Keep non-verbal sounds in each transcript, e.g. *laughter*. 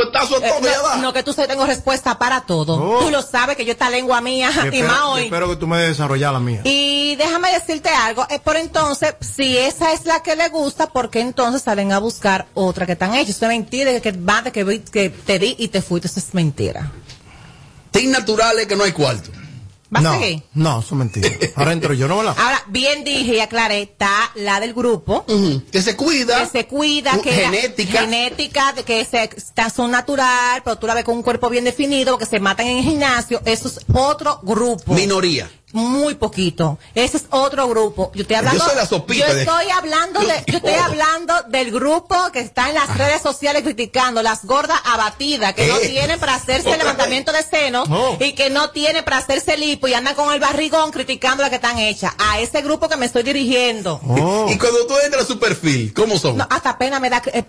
a Eh, ya no, va. no, que tú sabes, tengo respuesta para todo. Oh. Tú lo sabes que yo esta lengua mía *laughs* y más hoy. espero que tú me desarrollar la mía. Y déjame decirte algo, eh, por entonces, si esa es la que le gusta, ¿por qué entonces salen a buscar otra que están hechas? Eso es mentira, que, que, que, te di y te fuiste, eso es mentira. Tin natural es que no hay cuarto. ¿Vas no, a seguir? no, eso es mentira. Ahora entro yo, ¿no? ¿verdad? Ahora, bien dije y aclaré, está la del grupo, Que se cuida. que se cuida, Uh, que genética. genética, de que se, está, son natural, pero tú la ves con un cuerpo bien definido, que se matan en el gimnasio, eso es otro grupo. Minoría. Muy poquito. Ese es otro grupo. Yo estoy hablando. Yo soy la sopita yo de- estoy hablando de, yo estoy hablando del grupo que está en las redes sociales criticando las gordas abatidas que no Eh. tienen para hacerse Otra levantamiento de senos Oh. y que no tienen para hacerse lipo y andan con el barrigón criticando las que están hechas. A ese grupo que me estoy dirigiendo. Oh. Y cuando tú entras a su perfil, ¿cómo son? No, hasta pena me da eh,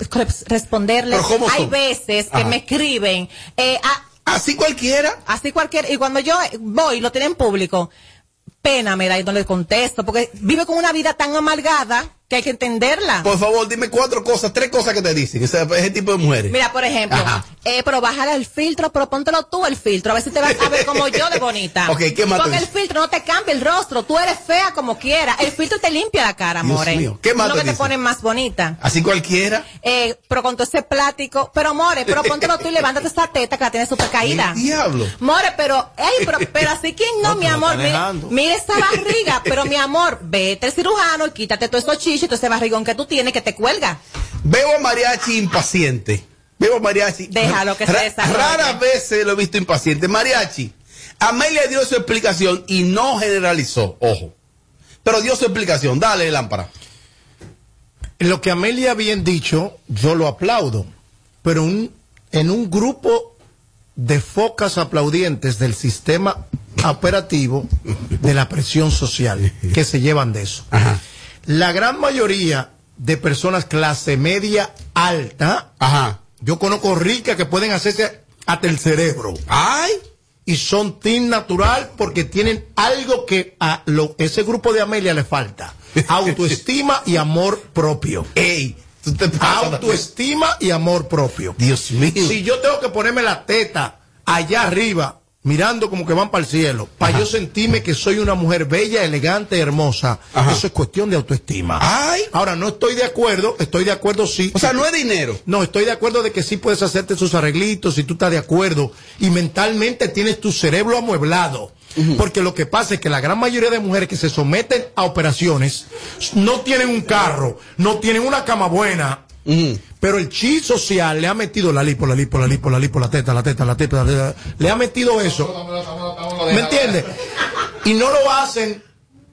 responderles. ¿Pero cómo Hay veces que me escriben, eh, ah, Así cualquiera. Así cualquier, y cuando yo voy lo tienen público, pena me da y no le contesto, porque vive con una vida tan amargada que hay que entenderla. Por favor, dime cuatro cosas, tres cosas que te dicen. Ese, ese tipo de mujeres. Mira, por ejemplo, eh, pero bájale el filtro, pero póntelo tú el filtro, a ver si te vas a ver como yo de bonita. *laughs* Ok, ¿qué más te Porque el filtro no te cambia el rostro, tú eres fea como quieras. El filtro te limpia la cara, more. mío, ¿qué más te que te dice? ponen más bonita. Así cualquiera. Eh, pero con todo ese plático, pero more, pero póntelo tú y levántate esa teta que la tienes súper caída. ¿Qué diablo? More, pero, ey, pero, *laughs* pero así que no, No, mi lo amor, dejando. mire esa barriga, pero mi *laughs* amor, vete al cirujano y quítate todos esos chichos y todo ese barrigón que tú tienes que te cuelga. Veo a Mariachi impaciente. Veo a Mariachi. Déjalo que se Ra- desarrolle. Raras veces lo he visto impaciente. Mariachi, Amelia dio su explicación y no generalizó. Ojo. Pero dio su explicación. Dale, lámpara. Lo que Amelia bien dicho, yo lo aplaudo. Pero un- en un grupo de focas aplaudientes del sistema operativo de la presión social que se llevan de eso. Ajá. La gran mayoría de personas clase media alta, Ajá. yo conozco ricas que pueden hacerse hasta el cerebro Ay. y son team natural porque tienen algo que a lo, ese grupo de Amelia le falta. *laughs* Autoestima y amor propio. Ey. Tú te pasas. Autoestima y amor propio. Dios mío. Si yo tengo que ponerme la teta allá arriba, mirando como que van para el cielo, para yo sentirme que soy una mujer bella, elegante, hermosa, Ajá. eso es cuestión de autoestima. Ay. Ahora, no estoy de acuerdo, estoy de acuerdo sí. O sea, no es dinero. No, estoy de acuerdo de que sí puedes hacerte sus arreglitos si tú estás de acuerdo y mentalmente tienes tu cerebro amueblado. Porque lo que pasa es que la gran mayoría de mujeres que se someten a operaciones no tienen un carro, no tienen una cama buena. Pero el chi social le ha metido la lipo, la lipo, la lipo, la lipo, la teta, la teta, la teta, la teta, le ha metido eso. ¿Me entiendes? Y no lo hacen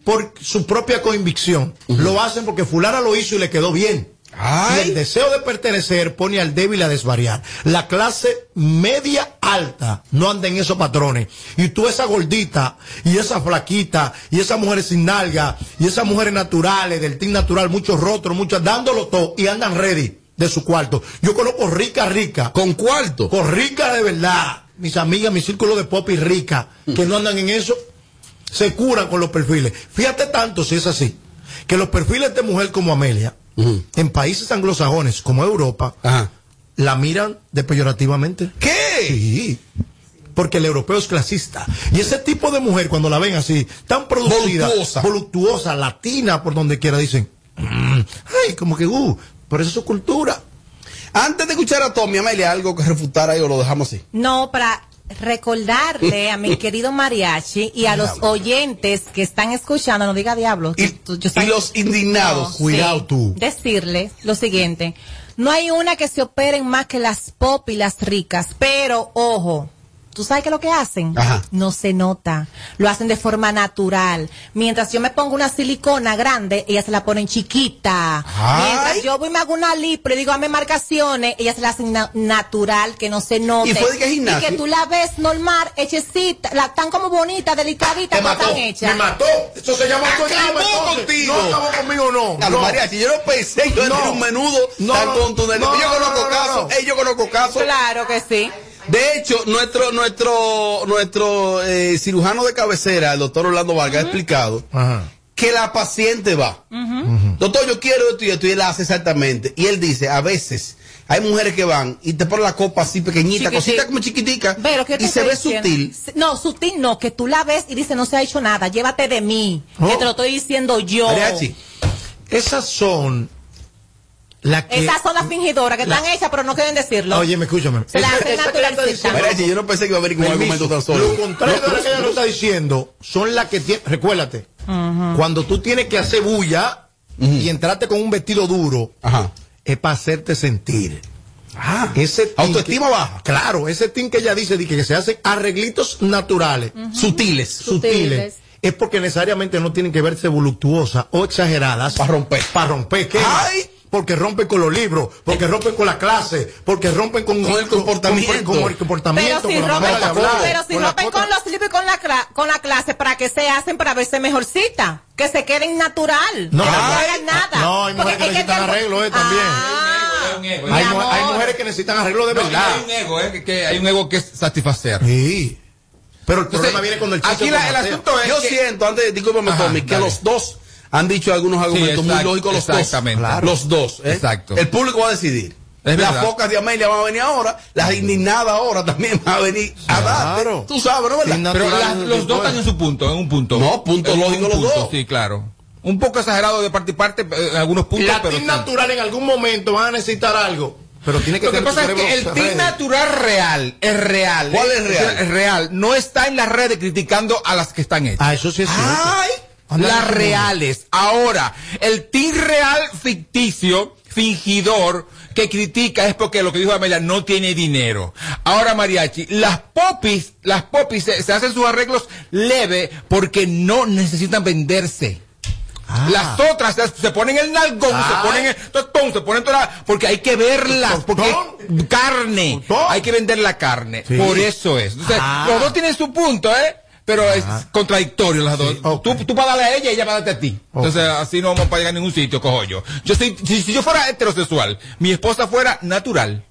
por su propia convicción. Lo hacen porque fulana lo hizo y le quedó bien. Ay. Y el deseo de pertenecer pone al débil a desvariar. La clase media alta no anda en esos patrones. Y tú esa gordita, y esa flaquita, y esas mujeres sin nalga, y esas mujeres naturales, del team natural, muchos rostros, muchas dándolo todo, y andan ready de su cuarto. Yo conozco rica, rica, Con cuarto. con rica de verdad. Mis amigas, mi círculo de pop y rica, que no andan en eso, se curan con los perfiles. Fíjate tanto si es así, que los perfiles de mujer como Amelia, en países anglosajones como Europa, Ajá. la miran depeyorativamente. ¿Qué? Sí. Porque el europeo es clasista. Y ese tipo de mujer, cuando la ven así, tan producida, Voluptuosa. voluptuosa, latina, por donde quiera, dicen, "Mm, ay, como que, uh, pero eso es su cultura. Antes de escuchar a Tommy, Amelia, algo que refutar ahí o lo dejamos así. No, para recordarle a mi *laughs* querido mariachi y a los oyentes que están escuchando, no diga diablo. Y, tú- los indignados. No, Cuidado sí. tú. Decirles lo siguiente. No hay una que se operen más que las pop y las ricas, pero ojo. ¿Tú sabes qué es lo que hacen? Ajá. No se nota. Lo hacen de forma natural. Mientras yo me pongo una silicona grande, ellas se la ponen chiquita. Ay. Mientras yo voy y me hago una lipo y le digo, dame marcaciones, ellas se la hacen na- natural, que no se note. ¿Y fue de qué gimnasio? Y que tú la ves normal, hechecita, la tan como bonita, delicadita, Me no mató, tan hecha. me mató. Eso se llama Acabó contigo. No acabó conmigo, no. A los no. mariachis, yo no pensé que yo No. era un menudo No, tan no, contundente. no, yo no, conozco no, no, casos, yo conozco casos. Claro que sí. De hecho, nuestro nuestro nuestro eh, cirujano de cabecera, el doctor Orlando Vargas, ha explicado Ajá. que la paciente va. Doctor, yo quiero esto y esto, y él hace exactamente. Y él dice, a veces hay mujeres que van y te ponen la copa así pequeñita, Chiquitita. cosita como chiquitica, Pero y se ve sutil. No, sutil no, que tú la ves y dices no se ha hecho nada, llévate de mí, Oh. que te lo estoy diciendo yo. Mariachi, Esas son las que. Esas son las fingidoras que La- están hechas, pero no quieren decirlo. Oye, me escúchame. Se la que Mariachi, yo no pensé que iba a venir con un argumento tan solo. Lo contrario de lo que ella lo está diciendo son las que tienen. Recuérdate, cuando tú tienes que hacer bulla y entrarte con un vestido duro, Ajá. es para hacerte sentir. Ah, Ese tin autoestima que- baja. Claro, ese team que ella dice de que se hacen arreglitos naturales, Sutiles. sutiles, Sutiles. es porque necesariamente no tienen que verse voluptuosas o exageradas. Pa' romper. Para romper. ¿qué? Ay. Porque rompen con los libros, porque rompen con la clase, porque rompen con, Con el comportamiento. Con, con el comportamiento, Pero si con la rompen, manera de con, hablar, pero si con la rompen con los libros y con la, con la clase, ¿para qué se hacen? Para verse mejorcita. Que se queden natural. No, que no hagan nada. no, hay mujeres Porque que es necesitan arreglo, eh, también. Ah, ego, Hay, mu- hay amor. mujeres que necesitan arreglo de No, verdad. hay un ego, eh, que, que hay un ego que es satisfacer. Sí. Pero el Entonces, problema viene cuando el chico aquí la- el asunto es Yo que- siento, antes, discúlpame, Tommy, que dale. los dos han dicho algunos argumentos muy lógicos, los dos. exactamente. Claro. Los dos. ¿eh? Exacto. El público va a decidir. Es las verdad. focas de Amelia van a venir ahora, las indignadas ahora también van a venir a darte. Claro. Tú sabes, ¿no? Pero las- los dos están en su punto, en un punto. No, punto lógico los dos. Sí, claro. Un poco exagerado de parte y parte eh, en algunos puntos, La pero natural en algún momento van a necesitar algo. Pero tiene que Lo que pasa es que el ready. natural real es real. ¿Cuál ¿eh? es real? Es real. No está en las redes criticando a las que están hechas. Ah, eso sí es cierto. ¡Ay! Las reales. Ahora, el team real ficticio, fingidor, que critica es porque lo que dijo Amelia no tiene dinero. Ahora, Mariachi, las popis, las popis se, se hacen sus arreglos leve porque no necesitan venderse. Ah. Las otras se, se ponen el nalgón, se ponen el totón, se ponen toda la- porque hay que verlas, porque carne, hay que vender la carne. Sí. Por eso es. Entonces, Ah. los dos tienen su punto, ¿eh? Pero es contradictorio las dos. ok. Tú, tú para darle a ella y ella para darte a ti. Entonces, así no vamos para llegar a ningún sitio, cojo yo. Yo soy, si, si yo fuera heterosexual, mi esposa fuera natural.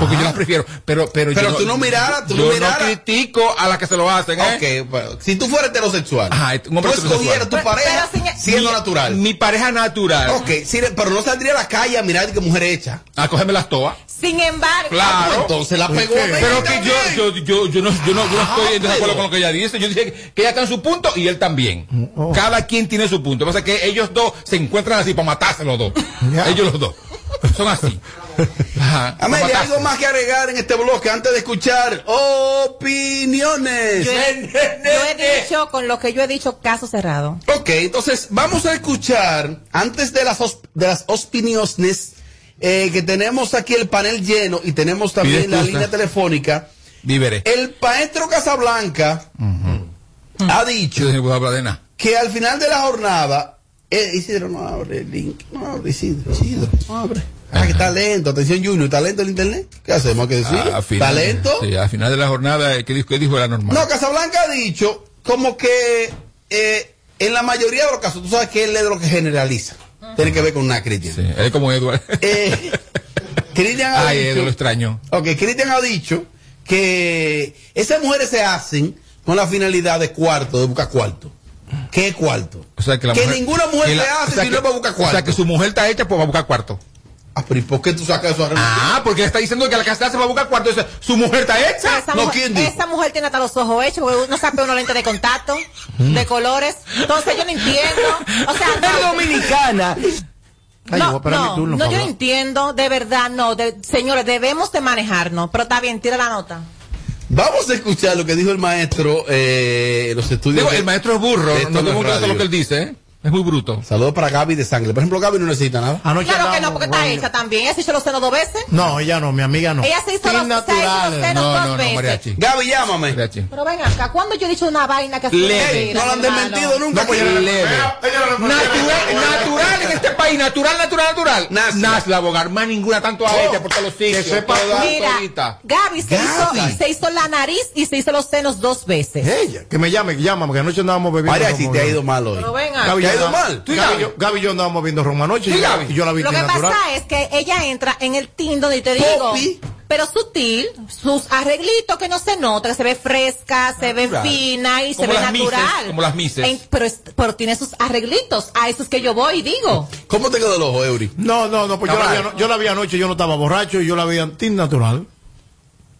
Porque yo las prefiero. Pero, pero, Pero yo tú no miraras, tú yo no miraras. critico a las que se lo hacen, ¿eh? Ok, bueno, si tú fueras heterosexual, Ajá, un hombre tú escogieras tu Pero- pareja pero siendo Mi- natural. Mi pareja natural. ok, sí, pero no saldría a la calle a mirar que mujer hecha. A cogerme las toas. Sin embargo, Claro. Entonces la pegó. Pero que yo, yo, yo, yo no, yo no, yo no estoy en desacuerdo pero- con lo que ella dice. Yo dije que, que ella está en su punto y él también. Oh. Cada quien tiene su punto. Lo que pasa es que ellos dos se encuentran así para matarse los dos. Ellos los dos. Son así. Ajá, Amelia, algo más que agregar en este bloque antes de escuchar opiniones. yo he, yo he dicho, con lo que yo he dicho, caso cerrado. Ok, entonces vamos a escuchar, antes de las, de las opiniones, eh, que tenemos aquí el panel lleno y tenemos también la línea telefónica. Víveres. El maestro Casablanca ha dicho nada. que al final de la jornada, eh, Isidro no abre el link, no abre Isidro, Isidro, no abre. Ah, que talento, atención Junior, talento el internet. ¿Qué hacemos? ¿Qué decir? A- a final- talento. Sí, al final de la jornada, ¿qué dijo, qué dijo era normal? No, Casablanca ha dicho como que eh, en la mayoría de los casos, tú sabes que él es de lo que generaliza. Tiene que ver con una Cristian. Sí, es como Edward. Eh, *laughs* Cristian ha Ay, dicho. Edward, lo extraño. Ok, Cristian ha dicho que esas mujeres se hacen con la finalidad de cuarto, de buscar cuarto. ¿Qué cuarto? O sea, que, la que mujer- ninguna mujer que la- se hace o sea, si que- no es para buscar cuarto. O sea, que su mujer está hecha pues, para buscar cuarto. Ah, pero ¿y por qué tú sacas eso a relucir? Ah, porque está diciendo que la casa se hace para buscar cuarto. Dice, su mujer está hecha. Esa, no, mujer, esa mujer tiene hasta los ojos hechos, porque uno sabe unos lentes de contacto, de colores. Entonces yo no entiendo. O sea, *laughs* no, dominicana. Ay, a no, no, turno no, yo no entiendo, de verdad, no. de- señores, debemos de manejarnos, pero está bien, tira la nota. Vamos a escuchar lo que dijo el maestro eh, los estudios. Digo, de- el maestro es burro. No tengo es que lo que él dice, ¿eh? Es muy bruto. Saludos para Gaby de Sangre. Por ejemplo, Gaby no necesita nada. Anoche Claro que no, porque está con- hecha también. Ella se hizo los senos dos veces. No, ella no, mi amiga no. Ella se hizo los, se hecho los senos No, dos no, no, veces. mariachi. Gaby, llámame. Mariachi. Pero ven acá, ¿cuándo yo he dicho una vaina que Leve. mentira, No lo han desmentido nunca. No, pues ella Leve. Ella- ella Natural, natural en este país, natural, natural, natural. Nasla. Nasla, abogar, más ninguna tanto a ella por todos los sitios. sepa- toda Mira. Gaby se, Gaby. Hizo, se hizo la nariz y se hizo los senos dos veces. Ella, que me llame, que llámame, que anoche andábamos bebiendo. Mariachi, te ha ido mal hoy. Pero ven acá. ¿Tú y Gaby, y Gaby? yo- Gaby y yo andábamos viendo Roma anoche ¿Tú y y, yo- Gaby? y yo la vi Lo que natural. pasa es que ella entra en el Tinder y te digo, Poppy. pero sutil, sus arreglitos que no se nota, que se ve fresca, se ve fina y se ve mises, natural. como las mises. En- pero, es- pero tiene sus arreglitos, a eso es que yo voy y digo. ¿Cómo te quedó el ojo, Eury? No, no, no, pues yo la, vi, yo la vi anoche, yo no estaba borracho y yo la vi antin natural.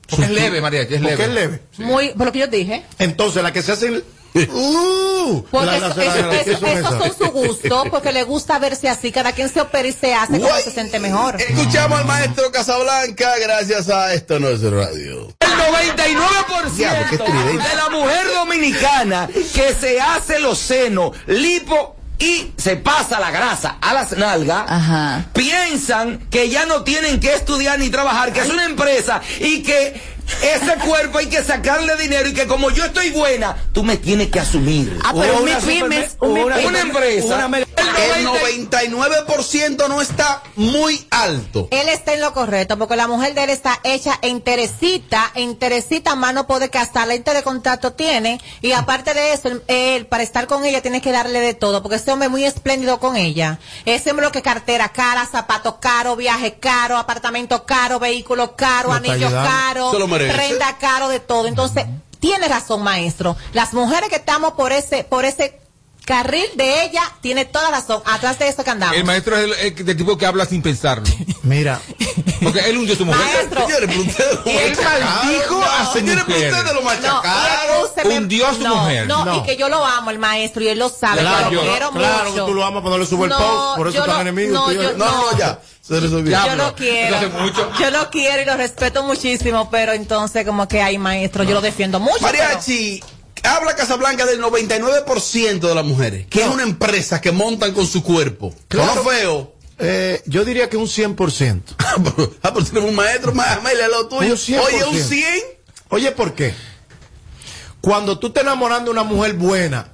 Porque es leve, Mariachi, es Porque leve. es leve. Muy, por lo que yo dije. Entonces, la que se hacen. Uh, Porque la- eso, la- la- eso- la- eso- ¿qué son esos son su gusto, porque le gusta verse así. Cada quien se opera y se hace como se siente mejor. Escuchamos al maestro Casablanca gracias a Esto No es Radio. El 99% Diablo, qué estridente. de la mujer dominicana que se hace los senos, lipo y se pasa la grasa a las nalgas, Ajá. piensan que ya no tienen que estudiar ni trabajar, que es una empresa y que ese cuerpo hay que sacarle dinero y que como yo estoy buena, tú me tienes que asumir. Ah, pero un Una un una, una empresa. una mega- El 99% no está muy alto. Él está en lo correcto, porque la mujer de él está hecha enterecita, enterecita, más no puede que hasta lente de contacto tiene, y aparte de eso, él, él, para estar con ella tiene que darle de todo, porque ese hombre es muy espléndido con ella. Ese hombre lo que cartera cara, zapatos caro, viaje caro, apartamento caro, vehículo caro, está anillo caro, Se lo prenda caro, de todo. Entonces, tiene razón, maestro. Las mujeres que estamos por ese, por ese carril de ella, tiene toda razón. Atrás de eso que andamos. El maestro es el, el- del tipo que habla sin pensarlo. *laughs* Mira, Porque él hundió a su mujer. Maestro. Señores, pero ustedes *laughs* lo Él machacaron. maldijo a su Señores, ustedes lo No, machacaron. y escúcheme. Hundió a su no, mujer. No, No. y que yo lo amo, el maestro, y él lo sabe. claro, que lo yo- quiero claro mucho. que tú lo amas cuando le sube el No, post, por eso yo están enemigos. no, yo- yo- No, no, ya. Se resolvió. Ya. Yo Diablo, lo quiero. Yo lo quiero y lo respeto muchísimo, pero entonces como que hay maestro, yo lo defiendo mucho. Mariachi, habla Casablanca del 99% de las mujeres, que es una empresa que montan con su cuerpo. Claro. No feo. Eh, yo diría que un 100%. *laughs* ah, pero tenemos un maestro, más lo tuyo. Un 100%. Oye, un 100. Oye, ¿por qué? Cuando tú te enamoras de una mujer buena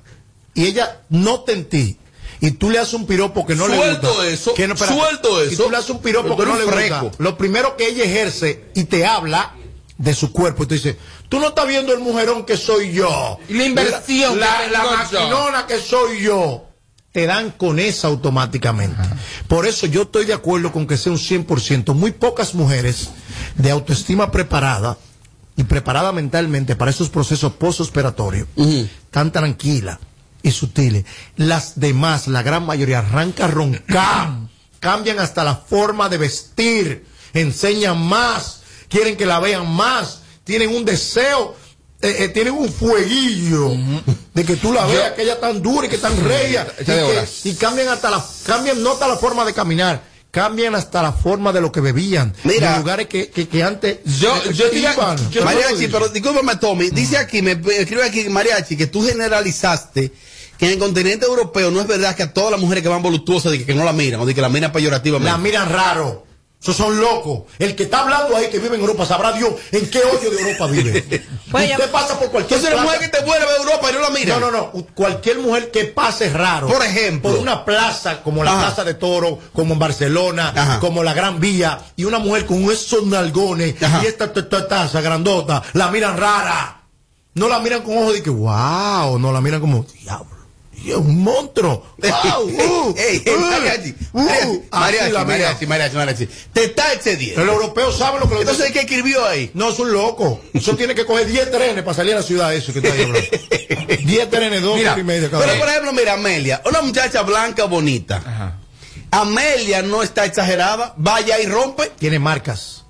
y ella nota en ti y tú le haces un piropo que no Suelto le gusta. eso, que no, espera, suelto Y eso. tú le haces un piropo que no le gusta. freco. Lo primero que ella ejerce y te habla de su cuerpo y tú dices, tú no estás viendo el mujerón que soy yo. Y la inversión La, que la, yo. maquinona que soy yo. Te dan con esa automáticamente. Por eso yo estoy de acuerdo con que sea un 100%. Muy pocas mujeres de autoestima preparada y preparada mentalmente para esos procesos postoperatorios, tan tranquila y sutiles. Las demás, la gran mayoría, arranca a roncar, *clears throat* cambian hasta la forma de vestir, enseñan más, quieren que la vean más, tienen un deseo, eh, eh, tienen un fueguillo de que tú la veas, que ella tan dura y que tan regia, y, que- cambian hasta la, cambian no hasta la forma de caminar, cambian hasta la forma de lo que bebían, Mira. de lugares que, que, que antes Yo- yo iban. yo- Mariachi, pero discúlpame, Tommy. Dice aquí, me me escribe aquí, Mariachi, que tú generalizaste que en el continente europeo no es verdad que a todas las mujeres que van voluptuosas de que, que no la miran o de que la miran peyorativamente. La miran raro. Esos son locos. El que está hablando ahí que vive en Europa, sabrá Dios en qué hoyo de Europa vive. *laughs* Usted pasa por cualquier Entonces la plaza- mujer que te vuelve a Europa y no la mira. No, no, no. Cualquier mujer que pase raro. Por ejemplo. Por una plaza como la Ajá. Plaza de Toro, como en Barcelona, Ajá. como la Gran Vía, y una mujer con esos nalgones Ajá. y esta ta- ta- taza grandota, la miran rara. No la miran con ojos de que, wow, no la miran como, diablo. Y es un monstruo. Wow, *laughs* uh, uh, mariachi, uh, mariachi, mariachi, mariachi. Te está excediendo. El europeo sabe lo que le Entonces, ¿qué escribió ahí? No, es un loco. Eso tiene que coger 10 trenes para salir a la ciudad, eso que está ahí hablando. *laughs* 10 trenes, dos Mira, horas y media cada Pero, por ejemplo, mira, Amelia, una muchacha blanca bonita. Ajá. Amelia no está exagerada, vaya y rompe. Tiene marcas.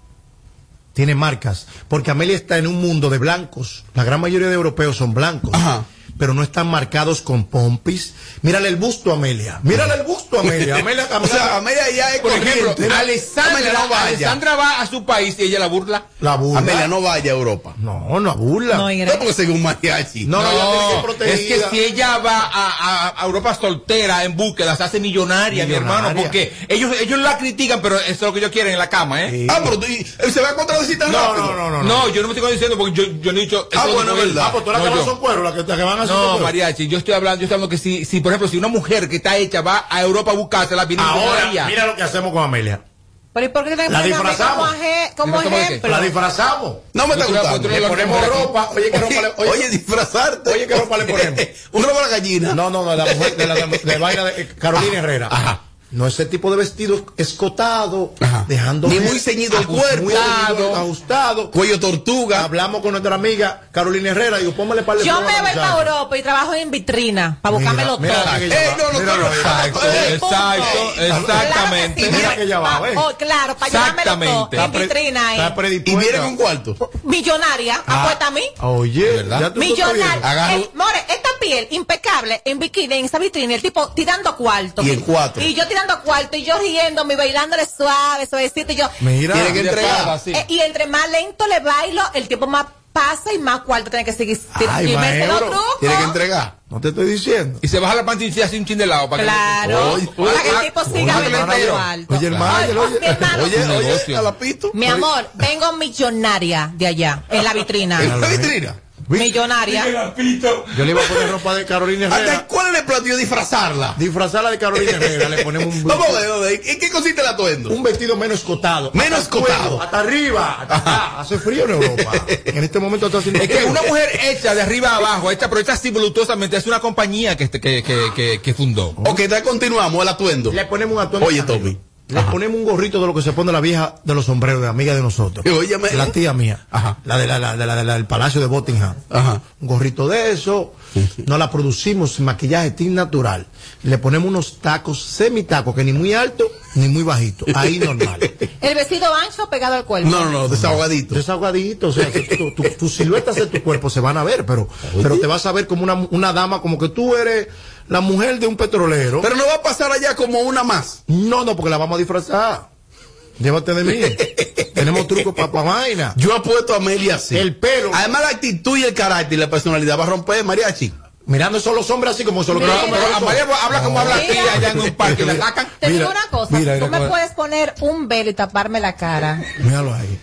Tiene marcas. Porque Amelia está en un mundo de blancos. La gran mayoría de europeos son blancos. Ajá. Pero no están marcados con pompis. Mírale el busto a Amelia. Mírale el busto a Amelia. *laughs* Amelia, O sea, Amelia ya es Por ejemplo. Alessandra, Amelia no vaya. Alessandra va a su país y ella la burla. la burla. Amelia no vaya a Europa. No, no burla. No, No, No porque según mariachi. no, ella tiene que es que si ella va a, a- a Europa soltera en búsqueda, se hace millonaria, mi hermano, porque ellos ellos la critican, pero eso es lo que ellos quieren en la cama, ¿eh? Sí. Ah, pero tú- se va a contradecir tan No, rápido. no, no, no. No, yo no me estoy diciendo porque yo, yo no he dicho. Ah, bueno, es verdad. Ah, pues tú la No, que yo. son cueros, la que, la que van a No, cueros. mariachi, yo estoy hablando, yo estoy hablando que si, si por ejemplo, si una mujer que está hecha va a Europa a buscársela, viene Ahora, millonaria. mira lo que hacemos con Amelia. Pero ¿y por qué te La a disfrazamos. como, como ¿Disfrazamos de ejemplo? La disfrazamos. No me está gustando. Le ponemos ropa. Oye, ¿qué ropa le Oye, oye, disfrazarte. Oye, ¿qué ropa le *laughs* ponemos? Un ropa a la gallina. No, no, no, de la mujer, de la de, de vaina de eh, Carolina Herrera. Ajá. No ese tipo de vestido escotado, Ajá. dejando Ni muy ceñido el cuerpo. muy ajustado. Cuello tortuga. Hablamos con nuestra amiga Carolina Herrera y digo, póngale par de Yo me voy para. Europa y trabajo en vitrina para todo. la que ella Eh, va. no, no, Mira no, la- no. Exacto, exacto, exactamente. Claro que sí, Mira que ella va, oh, claro, para llevármelo todo Exactamente. en Está pre- vitrina. Y viene con cuarto. Millonaria, Ah. apuesta a mí. Oye, Millonaria. more, esta piel impecable en bikini, en esa vitrina, el tipo tirando cuarto. Y en cuatro. Y yo tirando cuarto y yo riéndome, bailándole suave, suavecito. Y yo, Mira, Tiene que entregar. eh, y entre más lento le bailo, el tiempo más pasa y más cuarto tiene que seguir. Ay, y maestro. Tiene que entregar. no te estoy diciendo. Y se baja la panty y hace un chin de lado para que Claro, Oye, para que el oye, tipo oye, siga oye, bailando oye, alto. oye, hermano, oye, mi hermano, Oye, un oye, negocio. a la pito. mi amor, vengo millonaria de allá, en la vitrina. En la vitrina. Millonaria. Yo le iba a poner ropa de Carolina ¿Hasta Herrera. cuál es el platillo? Disfrazarla. Disfrazarla de Carolina *laughs* Herrera, le ponemos un, Vamos a ver. ¿En qué consiste el atuendo? un vestido menos escotado. Menos Hasta escotado. Hasta arriba. hasta acá. Hace frío en Europa. *laughs* En este momento está haciendo Es que una mujer hecha de arriba a abajo, hecha, pero hecha así voluptuosamente, es una compañía que, este- que, que, que, que fundó. Ok, entonces continuamos el atuendo. Le ponemos un atuendo. Oye, arriba. Tommy. Le ponemos un gorrito de lo que se pone la vieja de los sombreros, de amiga de nosotros. Óyeme. La tía mía. Ajá. La, de la, de la- del Palacio de Buckingham. Ajá. Un gorrito de eso. No la producimos sin maquillaje tin natural. Le ponemos unos tacos, semitacos, que ni muy alto ni muy bajito. Ahí normal. *laughs* El vestido ancho pegado al cuerpo. No, no, no, desahogadito. Desahogadito, o sea, *laughs* que tu, tu- tus siluetas de tu cuerpo se van a ver, pero, pero te vas a ver como una, una dama, como que tú eres la mujer de un petrolero. Pero no va a pasar allá como una más. no, no, porque la vamos a disfrazar. Llévate de mí. *laughs* Tenemos trucos para vaina. Yo apuesto a Amelia así. El pelo. Además, la actitud y el carácter y la personalidad va a romper mariachi. Mirando esos los hombres así como se lo Mira, que Pero Amalia habla como habla tía allá en un parque la atacan. Te digo una cosa, mira, tú mira me puedes poner un velo y taparme la cara. Míralo ahí.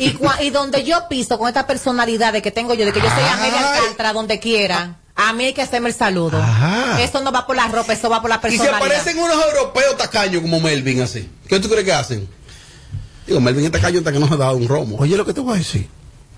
Y, cua- y donde yo piso con esta personalidad de que tengo yo, de que yo soy Amelia. Alcántara, donde quiera, a mí hay que hacerme el saludo. Ajá. Eso no va por la ropa, eso va por la Y se personalidad. aparecen unos europeos tacaños como Melvin así. ¿Qué tú crees que hacen? Digo, Melvin es tacaño hasta que no se ha dado un romo. Oye, lo que te voy a decir.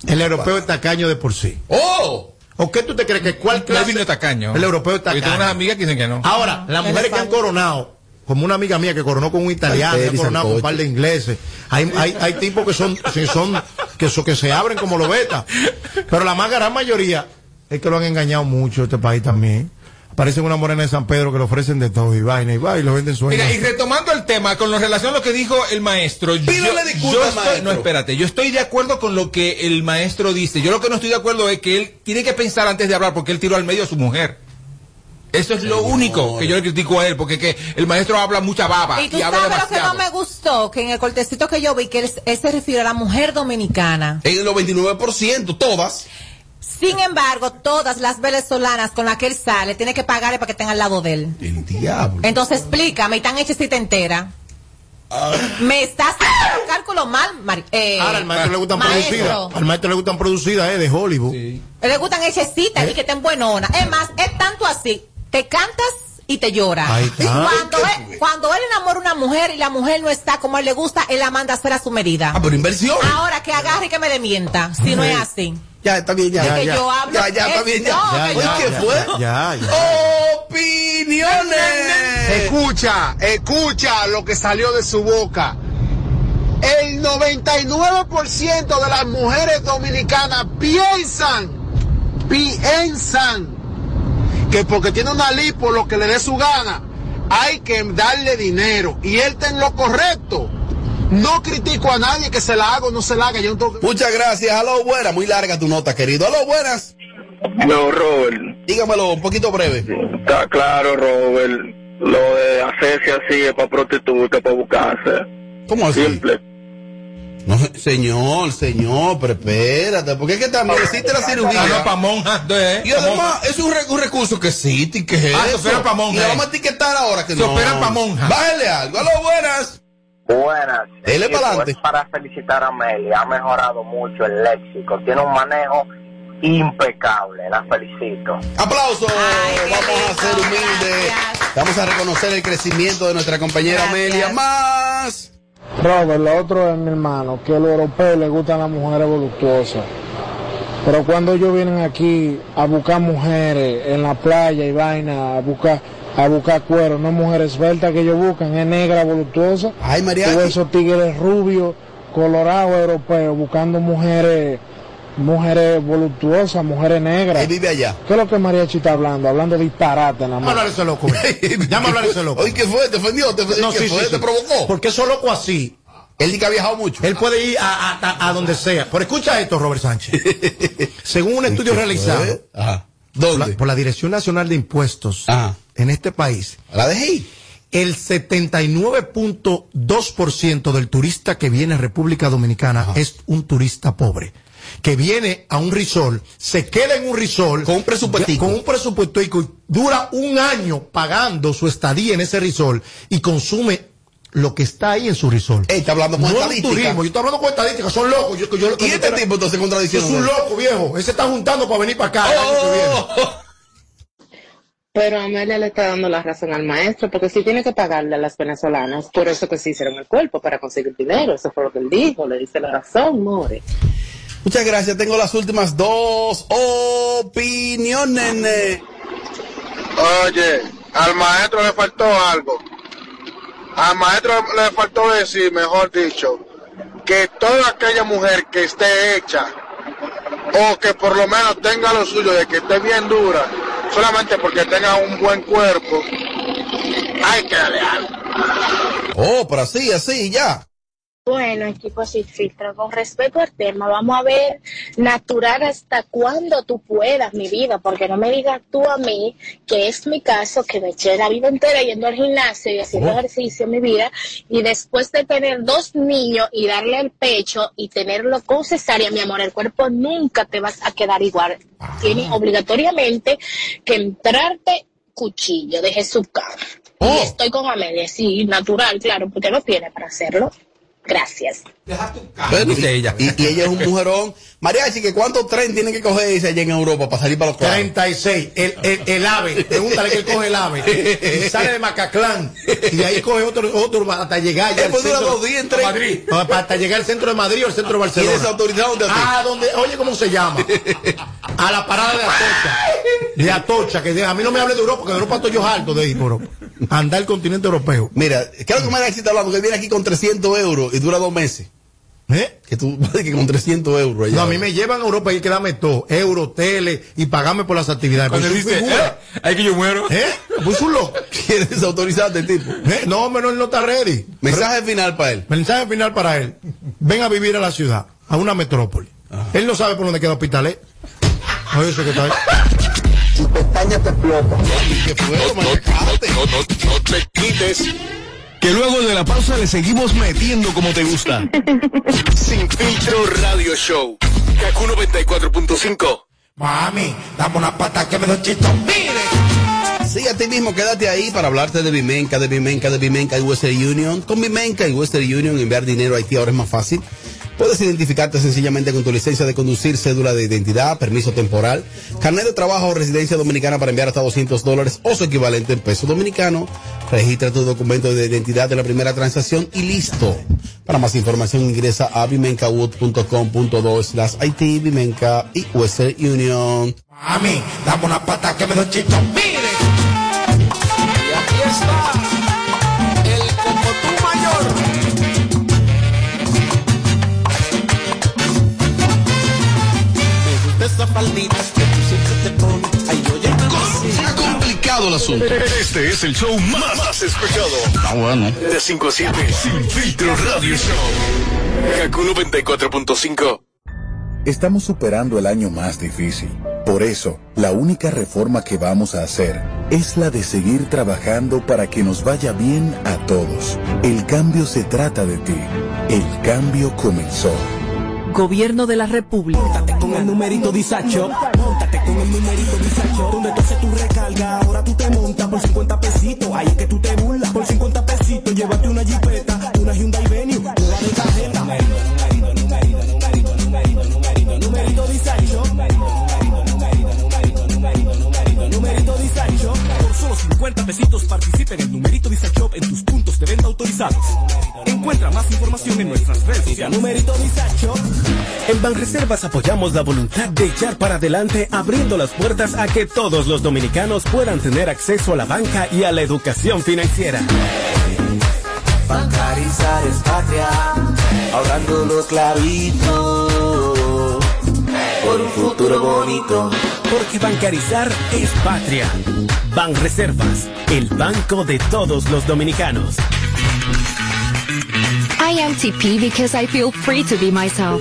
El europeo es tacaño de por sí. ¡Oh! ¿O qué tú te crees que cuál clase? Melvin es tacaño. El europeo es Yo tengo tacaño. unas amigas que dicen que no. Ahora, las mujeres que han coronado, como una amiga mía que coronó con un italiano, que ha coronado con un par de ingleses. Hay, hay, hay tipos que son, que son, que, so- que se abren como lobetas. Pero la más gran mayoría es que lo han engañado mucho este país también. Parecen una morena de San Pedro que le ofrecen de todo y vaina y va y lo venden sueños. Mira, y retomando el tema con relación a lo que dijo el maestro, yo, Pídele disculpas, yo estoy- maestro. no espérate, yo estoy de acuerdo con lo que el maestro dice. Yo lo que no estoy de acuerdo es que él tiene que pensar antes de hablar porque él tiró al medio a su mujer. Eso es lo único que yo le critico a él, porque que el maestro habla mucha baba Y tú y habla sabes lo que no me gustó, que en el cortecito que yo vi, que él, él se refiere a la mujer dominicana. En el 99%, todas. Sin embargo, todas las venezolanas con las que él sale, tiene que pagarle para que estén al lado de él. El diablo. Entonces explícame, y tan hechecita entera. Me estás haciendo cálculo mal, Mari- eh, Ahora al maestro le gustan maestro. producidas. Al maestro le gustan producidas, eh, de Hollywood. Le gustan hechecitas y que estén buenonas. Es más, es tanto así. Te cantas y te llora. Cuando, ¿Qué él, cuando él enamora a una mujer y la mujer no está como él le gusta, él la manda a hacer a su medida. Ah, pero inversión. Ahora que agarre y que me demienta, si no es así. Ya, está bien, ya. Ya, que ya. yo hablo. Ya, ya, está es- bien, ya. Ya, ya, ¿qué ya, fue? Ya, ya. Opiniones. Escucha, escucha lo que salió de su boca. El 99% de las mujeres dominicanas piensan, piensan que porque tiene una lipo lo que le dé su gana, hay que darle dinero. Y él está en lo correcto. No critico a nadie que se la haga o no se la haga. Yo no tengo Muchas gracias. Aló, buenas. Muy larga tu nota, querido. Aló, buenas. No, Robert, Dígamelo un poquito breve. está claro, Robert. Lo de hacerse así es para prostituta, para buscarse. ¿Cómo así? Simple. No, señor, señor, pero espérate. Porque es que también existe la Ah, no, cirugía. Y además, es un, re- un recurso que existe y que es Ah, eso. monjas, Y la eh. vamos a etiquetar ahora que Se no. operan pa' monjas. Bájale algo. Aló, buenas. Buenas. Dele pa'lante. es para felicitar a Amelia. Ha mejorado mucho el léxico. Tiene un manejo impecable. La felicito. Ay, qué Vamos a ser humildes. gracias. Vamos a reconocer el crecimiento de nuestra compañera Gracias. Amelia. Más. Robert, lo otro es mi hermano, que a los europeos les gustan las mujeres voluptuosas. Pero cuando ellos vienen aquí a buscar mujeres en la playa y vaina, a buscar a buscar cuero, no mujeres esbeltas que ellos buscan, es negra voluptuosa. Ay, ves esos tigres rubios, colorados, europeos, buscando mujeres mujeres voluptuosas, mujeres negras. Él vive allá. ¿Qué es lo que Mariachi está hablando? Hablando disparate nada Llama a más. hablar ese loco. *laughs* Llama a hablar ese loco. Oye, ¿qué fue? ¿Te ofendió? ¿Te, No, ¿qué sí, fue? sí, ¿Te sí. provocó? Porque eso loco así. Él dice que ha viajado mucho. Él puede ir a, a- a- a donde sea. Pero escucha esto, Robert Sánchez. *laughs* Según un estudio realizado Ajá. por la, ¿Dónde? por la Dirección Nacional de Impuestos Ajá. en este país, La dejé ir. el 79.2% del turista que viene a República Dominicana es un turista pobre. Que viene a un risol, se queda en un risol. Con un presupuestico. Con un presupuestico y dura un año pagando su estadía en ese risol y consume lo que está ahí en su risol. Ey, está hablando con no es estadística. turismo, yo estoy hablando con estadísticas, son locos. Yo, yo, ¿Y este tipo entonces es contradiciendo? un loco, viejo. Ese está juntando para venir para acá. el año que viene. Oh. Pero Amelia le está dando la razón al maestro, porque si tiene que pagarle a las venezolanas, por eso que se hicieron el cuerpo, para conseguir dinero. Eso fue lo que él dijo, le dice la razón, more. Muchas gracias. Tengo las últimas dos opiniones. Oye, al maestro le faltó algo. Al maestro le faltó decir, mejor dicho, que toda aquella mujer que esté hecha o que por lo menos tenga lo suyo de que esté bien dura, solamente porque tenga un buen cuerpo, hay que darle algo. Oh, pero así, así, ya. Bueno, equipo sin filtro, con respecto al tema, vamos a ver natural hasta cuando tú puedas, mi vida, porque no me digas tú a mí, que es mi caso, que me eché la vida entera yendo al gimnasio y haciendo ejercicio en mi vida, y después de tener dos niños y darle el pecho y tenerlo con cesárea, mi amor, el cuerpo nunca te vas a quedar igual. Tienes obligatoriamente que entrarte cuchillo de Jesús Y Oh. estoy con Amelia, sí, natural, claro, porque no tiene para hacerlo. Gracias. Bueno, Dice y, ella. y- y ella es un mujerón. Mariachi, ¿que cuántos tren tienen que coger dice, allá en Europa para salir para los cuadros? 36. El, el, el ave. Pregúntale que él coge el ave. Y sale de Macaclán. Y de ahí coge otro, otro hasta llegar ya puede durar dos días en tren. Madrid. Hasta llegar al centro de Madrid o al centro de ¿Y Barcelona. desautorizado ti? Ah, donde, oye, ¿cómo se llama? A la parada de Atocha. De Atocha, que de- a mí no me hable de Europa, porque de Europa estoy yo harto de ir por Europa. Andar el continente europeo. Mira, creo que Mariachi está hablando que viene aquí con 300 euros y dura dos meses. ¿Eh? Que tú, que con 300 euros allá. No, a mí me llevan a Europa y hay que darme todo, euro, tele y pagarme por las actividades. Cuando Pues dice, figura. "Eh, hay que yo muero. ¿Eh? Pues un loco. *laughs* ¿Quieres desautorizarte el tipo? ¿Eh? No, hombre, no, él no está ready. Mensaje final para él. Mensaje final para él. Ven a vivir a la ciudad, a una metrópoli. Él no sabe por dónde queda Hospitalet. Oye, eso que está ahí. Tu pestaña te explota. No, no, no te quites. Que luego de la pausa le seguimos metiendo como te gusta. *laughs* Sin filtro radio show. Kaku 94.5. Mami, dame una pata que me doy chito. Mire. Sí, a ti mismo quédate ahí para hablarte de Vimenca, de Vimenca, de Vimenca y Western Union. Con Vimenca y Western Union enviar dinero a Haití ahora es más fácil. Puedes identificarte sencillamente con tu licencia de conducir, cédula de identidad, permiso temporal, carnet de trabajo o residencia dominicana para enviar hasta 200 dólares o su equivalente en peso dominicano. Registra tu documento de identidad de la primera transacción y listo. Para más información ingresa a vimencawood.com.do slash IT, Vimenca y Western Union. Mami, dame una pata que me doy chito. Mire. Y aquí está. Esa faldita que tú siempre te pones. Ay, Está complicado el asunto. Este es el show más, más escuchado. Ah, bueno. De 5 a 7. Sin filtro radio show. Kaku 94.5. Estamos superando el año más difícil. Por eso, la única reforma que vamos a hacer es la de seguir trabajando para que nos vaya bien a todos. El cambio se trata de ti. El cambio comenzó. Gobierno de la República. Móntate con el numerito Disacho. Móntate con el numerito Disacho. Donde tú haces tu recarga, ahora tú te montas por 50 pesitos. Ahí es que tú te burlas. Por 50 pesitos, llévate una jipeta, una Hyundai Venue, nueva de cajeta. Numerito, numerito, numerito, numerito, numerito, numerito, numerito Disacho. Numerito, numerito, numerito, numerito, numerito, numerito Disacho. Por solo 50 pesitos participa en el numerito Disacho en tus puntos de venta autorizados. Encuentra más información En Banreservas apoyamos la voluntad de echar para adelante abriendo las puertas a que todos los dominicanos puedan tener acceso a la banca y a la educación financiera. Bancarizar es patria, ahorrando los clavitos por un futuro bonito. Porque bancarizar es patria. Banreservas, el banco de todos los dominicanos. I am TP because I feel free to be myself.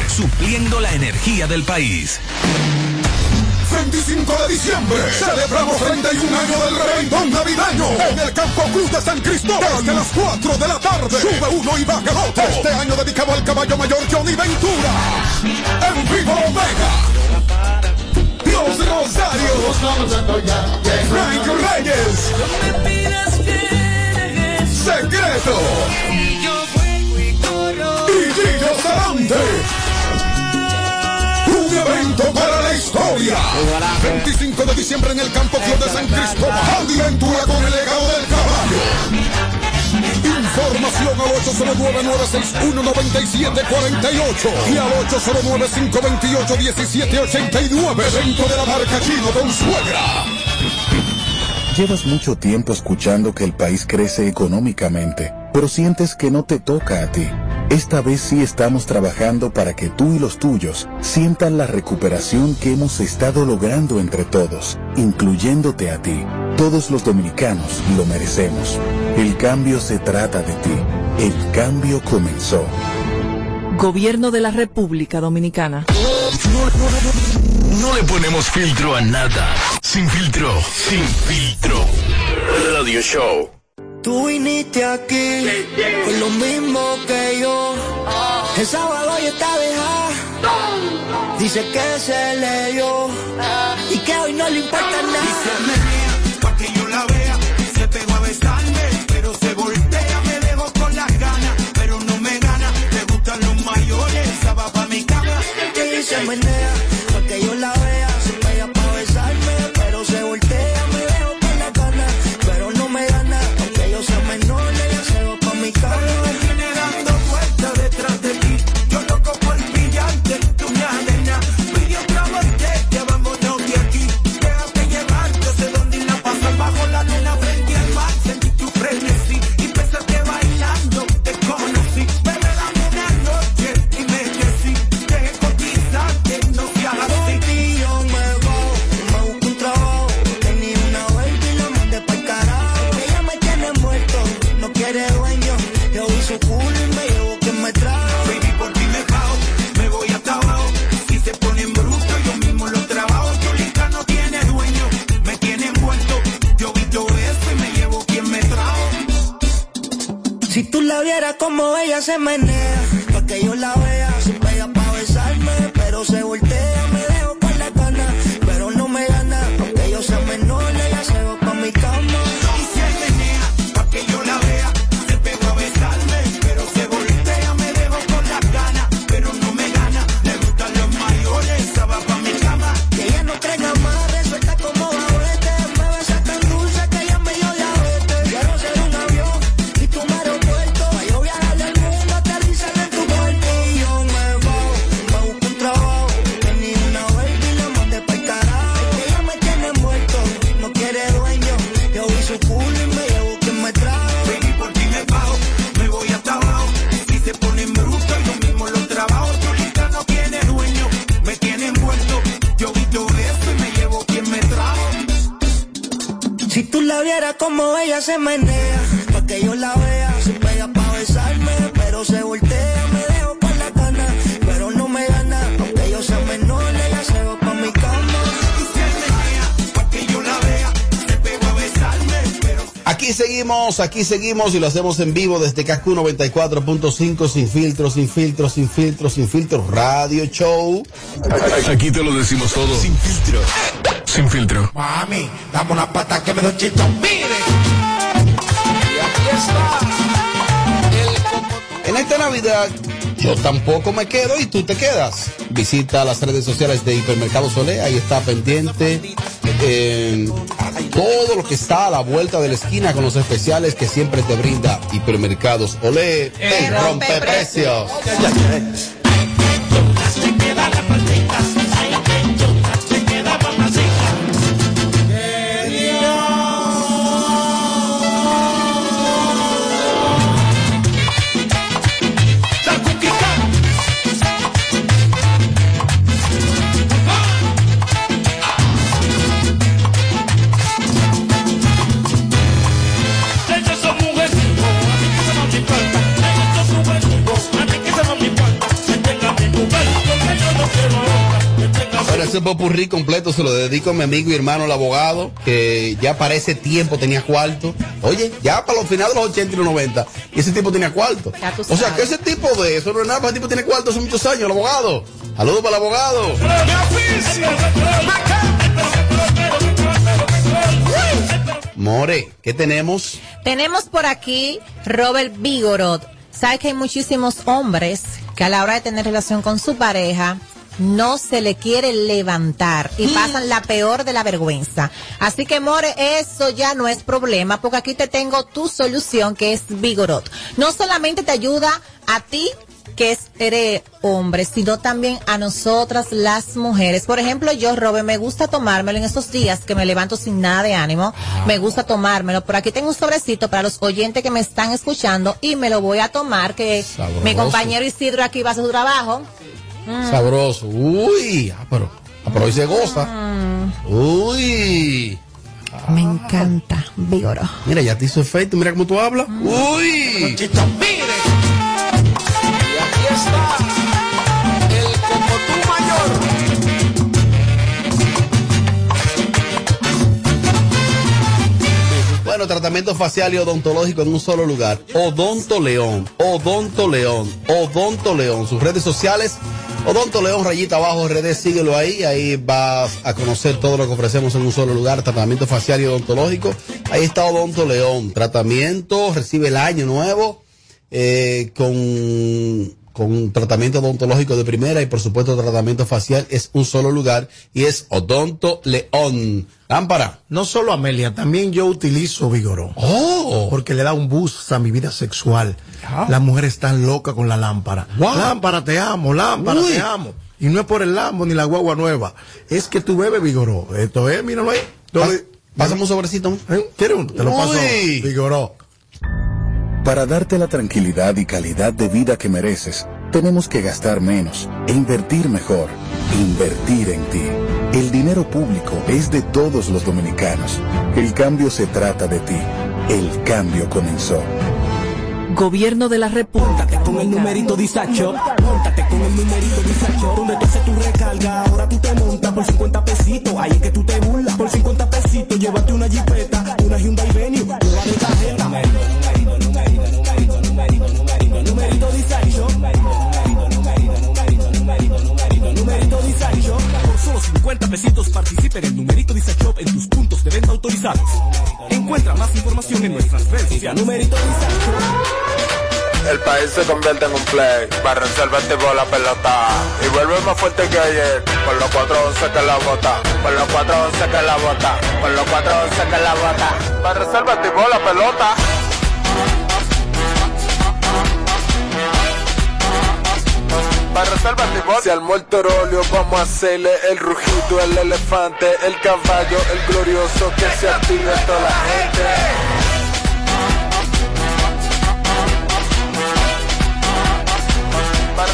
supliendo la energía del país. 25 de diciembre celebramos 31 años del reventón navideño en el Campo Cruz de San Cristóbal desde las 4 de la tarde. Sube uno y baja el otro. Este año dedicado al caballo mayor Johnny Ventura. En vivo Omega. Dios Rosario. Frank Reyes. Secreto. Y Gillo Sarante. Historia. 25 de diciembre en el Campo Club de San Cristóbal. Aventura con el legado del caballo. Información al 809-961-9748 y al 809-528-1789 dentro de la marca Chino con suegra. Llevas mucho tiempo escuchando que el país crece económicamente, pero sientes que no te toca a ti. Esta vez sí estamos trabajando para que tú y los tuyos sientan la recuperación que hemos estado logrando entre todos, incluyéndote a ti. Todos los dominicanos lo merecemos. El cambio se trata de ti. El cambio comenzó. Gobierno de la República Dominicana. No le ponemos filtro a nada. Sin filtro, sin filtro. Radio Show. Tú viniste aquí con lo mismo que yo. El sábado ya está dejada. Dice que se leyó y que hoy no le importa nada. Pa' que yo la vea, se pegó a besarme, pero se voltea, me dejó con las ganas, pero no me gana, le gustan los mayores, esa va pa' mi cama. Y se menea, Vieras como ella se menea, pa' que yo la vea, se pega pa' besarme, pero se voltea, se menea, pa' que yo la vea, se pega pa' besarme, pero se voltea, me dejo con la gana, pero no me gana, aunque yo sea menor, ella se va pa' mi cama. Y se menea, pa' que yo la vea, se pega a besarme, pero Aquí seguimos, aquí seguimos y lo hacemos en vivo desde KQ 94.5 sin filtro, sin filtro, sin filtro, sin filtro, radio show. Aquí te lo decimos todo. Sin filtro. Sin filtro. Mami, dame una pata que me doy chito. Mire. En esta Navidad yo tampoco me quedo y tú te quedas. Visita las redes sociales de Hipermercado Solé, ahí está pendiente eh, todo lo que está a la vuelta de la esquina con los especiales que siempre te brinda Hipermercados Olé, el rompe precios. Popurrí completo se lo dedico a mi amigo y hermano el abogado, que ya para ese tiempo tenía cuarto. Oye, ya para los finales de los 80 y los 90, y ese tipo tenía cuarto. O sea, sabes. que ese tipo de eso no es nada, ese tipo tiene cuarto hace muchos años, el abogado. Saludos para el abogado. More, ¿qué tenemos? Tenemos por aquí Robert Vigorot. Sabe que hay muchísimos hombres que a la hora de tener relación con su pareja no se le quiere levantar y *gasps* pasan la peor de la vergüenza. Así que, More, eso ya no es problema porque aquí te tengo tu solución que es Vigorot. No solamente te ayuda a ti que es, eres hombre, sino también a nosotras las mujeres. Por ejemplo, yo, Robert, me gusta tomármelo en esos días que me levanto sin nada de ánimo. Me gusta tomármelo. Por aquí tengo un sobrecito para los oyentes que me están escuchando y me lo voy a tomar, que Sabroso. mi compañero Isidro aquí va a hacer su trabajo. Mm. Sabroso. Uy, ah, pero, ah, pero hoy se goza. Uy. Me encanta, Vigoro. Mira, ya te hizo efecto, mira cómo tú hablas. Uy. Y aquí está el como tú mayor. Bueno, tratamiento facial y odontológico en un solo lugar. Odonto León, Odonto León, Odonto León. Sus redes sociales, Odonto León, rayita abajo, redes, síguelo ahí. Ahí vas a conocer todo lo que ofrecemos en un solo lugar. Tratamiento facial y odontológico. Ahí está Odonto León. Tratamiento, recibe el año nuevo eh, con, con tratamiento odontológico de primera y por supuesto tratamiento facial. Es un solo lugar y es Odonto León. Lámpara. No solo Amelia, también yo utilizo Vigoró. Oh. Porque le da un boost a mi vida sexual. Las mujeres están locas con la lámpara. Lámpara, te amo, lámpara, Uy. te amo. Y no es por el lambo ni la guagua nueva. Es que tú bebes Vigoró. Esto es, míralo ahí. Pásame un sobrecito. ¿Eh? ¿Quieres uno? Te lo paso. Uy. Vigoró. Para darte la tranquilidad y calidad de vida que mereces, tenemos que gastar menos e invertir mejor. Invertir en ti. El dinero público es de todos los dominicanos. El cambio se trata de ti. El cambio comenzó. Gobierno de la República. Con el numerito Disacho, montate con el numerito Disacho. Donde tú haces tu recarga, ahora tú te montas por 50 pesitos. Ahí es que tú te burlas. Por 50 pesitos, llévate una jipeta, una Hyundai Venue, nueva de tarjeta. Solo 50 pesitos participa en numerito Disacho en tus puntos de venta autorizados. Encuentra más información en nuestras redes sociales. Numerito El país se convierte en un play. Para reservar tipo la pelota. Y vuelve más fuerte que ayer. Por los 411 que la bota. Por los 411 que la bota. Por los 411 que la bota. Para reservar tipo la pelota. Para reservar tipo. Se armó el torolio. Vamos a hacerle el rugido, el elefante, el caballo, el glorioso. Que se active toda la gente.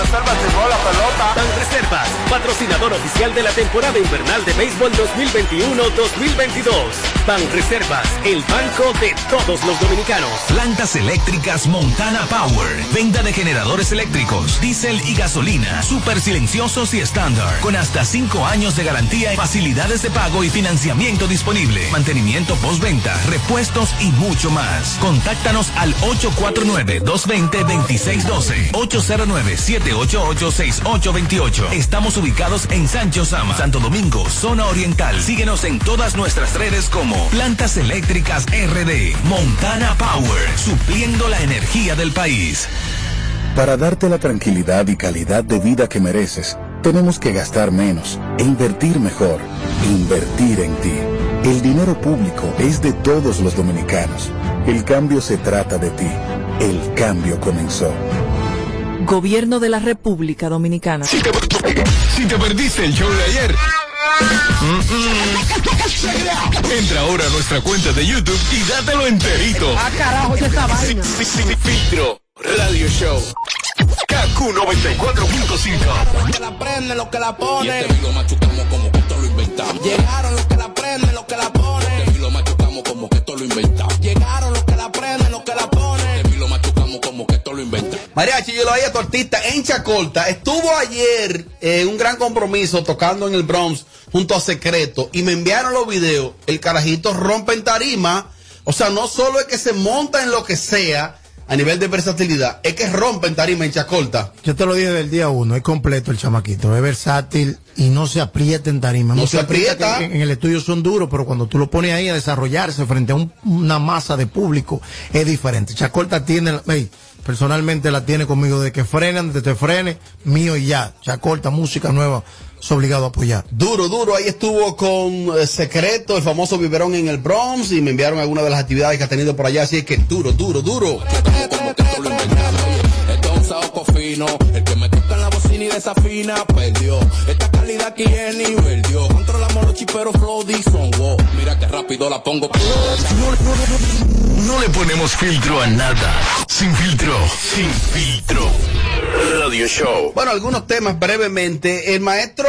Reservas y bola pelota. Ban Reservas, patrocinador oficial de la temporada invernal de béisbol 2021-2022. Ban Reservas, el banco de todos los dominicanos. Plantas eléctricas Montana Power. Venta de generadores eléctricos, diésel y gasolina. Super silenciosos y estándar. Con hasta 5 años de garantía, facilidades de pago y financiamiento disponible. Mantenimiento postventa, repuestos y mucho más. Contáctanos al 849-220-2612. 809-788-6828. Estamos ubicados en Sancho Sama, Santo Domingo, zona oriental. Síguenos en todas nuestras redes como Plantas Eléctricas RD. Montana Power. Supliendo la energía del país. Para darte la tranquilidad y calidad de vida que mereces, tenemos que gastar menos e invertir mejor. Invertir en ti. El dinero público es de todos los dominicanos. El cambio se trata de ti. El cambio comenzó. Gobierno de la República Dominicana. Si te, si te perdiste el show de ayer. mm, mm, Entra ahora a nuestra cuenta de YouTube y dátelo enterito. Ah, carajo, ¿qué es esta vaina? Sin- sin- sin filtro Radio Show. KQ 94.5. que la prenden, los que la ponen. Y este lo machucamos como que esto lo inventamos. Llegaron los que la prenden, los que la ponen. Este lo machucamos como que esto lo inventamos. Llegaron los que la prenden, los que la ponen. Mariachi, yo lo veía tu artista en Chacolta. Estuvo ayer en un gran compromiso tocando en el Bronx junto a Secreto y me enviaron los videos. El carajito rompe en tarima. O sea, no solo es que se monta en lo que sea a nivel de versatilidad, es que rompe en tarima en Chacolta. Yo te lo dije del día uno, es completo el chamaquito, es versátil y no se aprieta en tarima. No se aprieta. En, en el estudio son duros, pero cuando tú lo pones ahí a desarrollarse frente a un- una masa de público, es diferente. Chacolta tiene, la- ey, personalmente la tiene conmigo de que frenan, de te frene, mío y ya. Chacolta, música nueva, es obligado a apoyar. Duro, duro. Ahí estuvo con eh, Secreto, el famoso biberón en el Bronx y me enviaron algunas de las actividades que ha tenido por allá. Así es que duro, duro, duro. El que me toca y desafina, perdió. Esta calidad aquí es nivel, Dios. Controlamos los chiperos flow Dixon, wow. Mira que rápido la pongo. No le ponemos filtro a nada. Sin filtro. Sin filtro. Radio Show. Bueno, algunos temas brevemente. El maestro,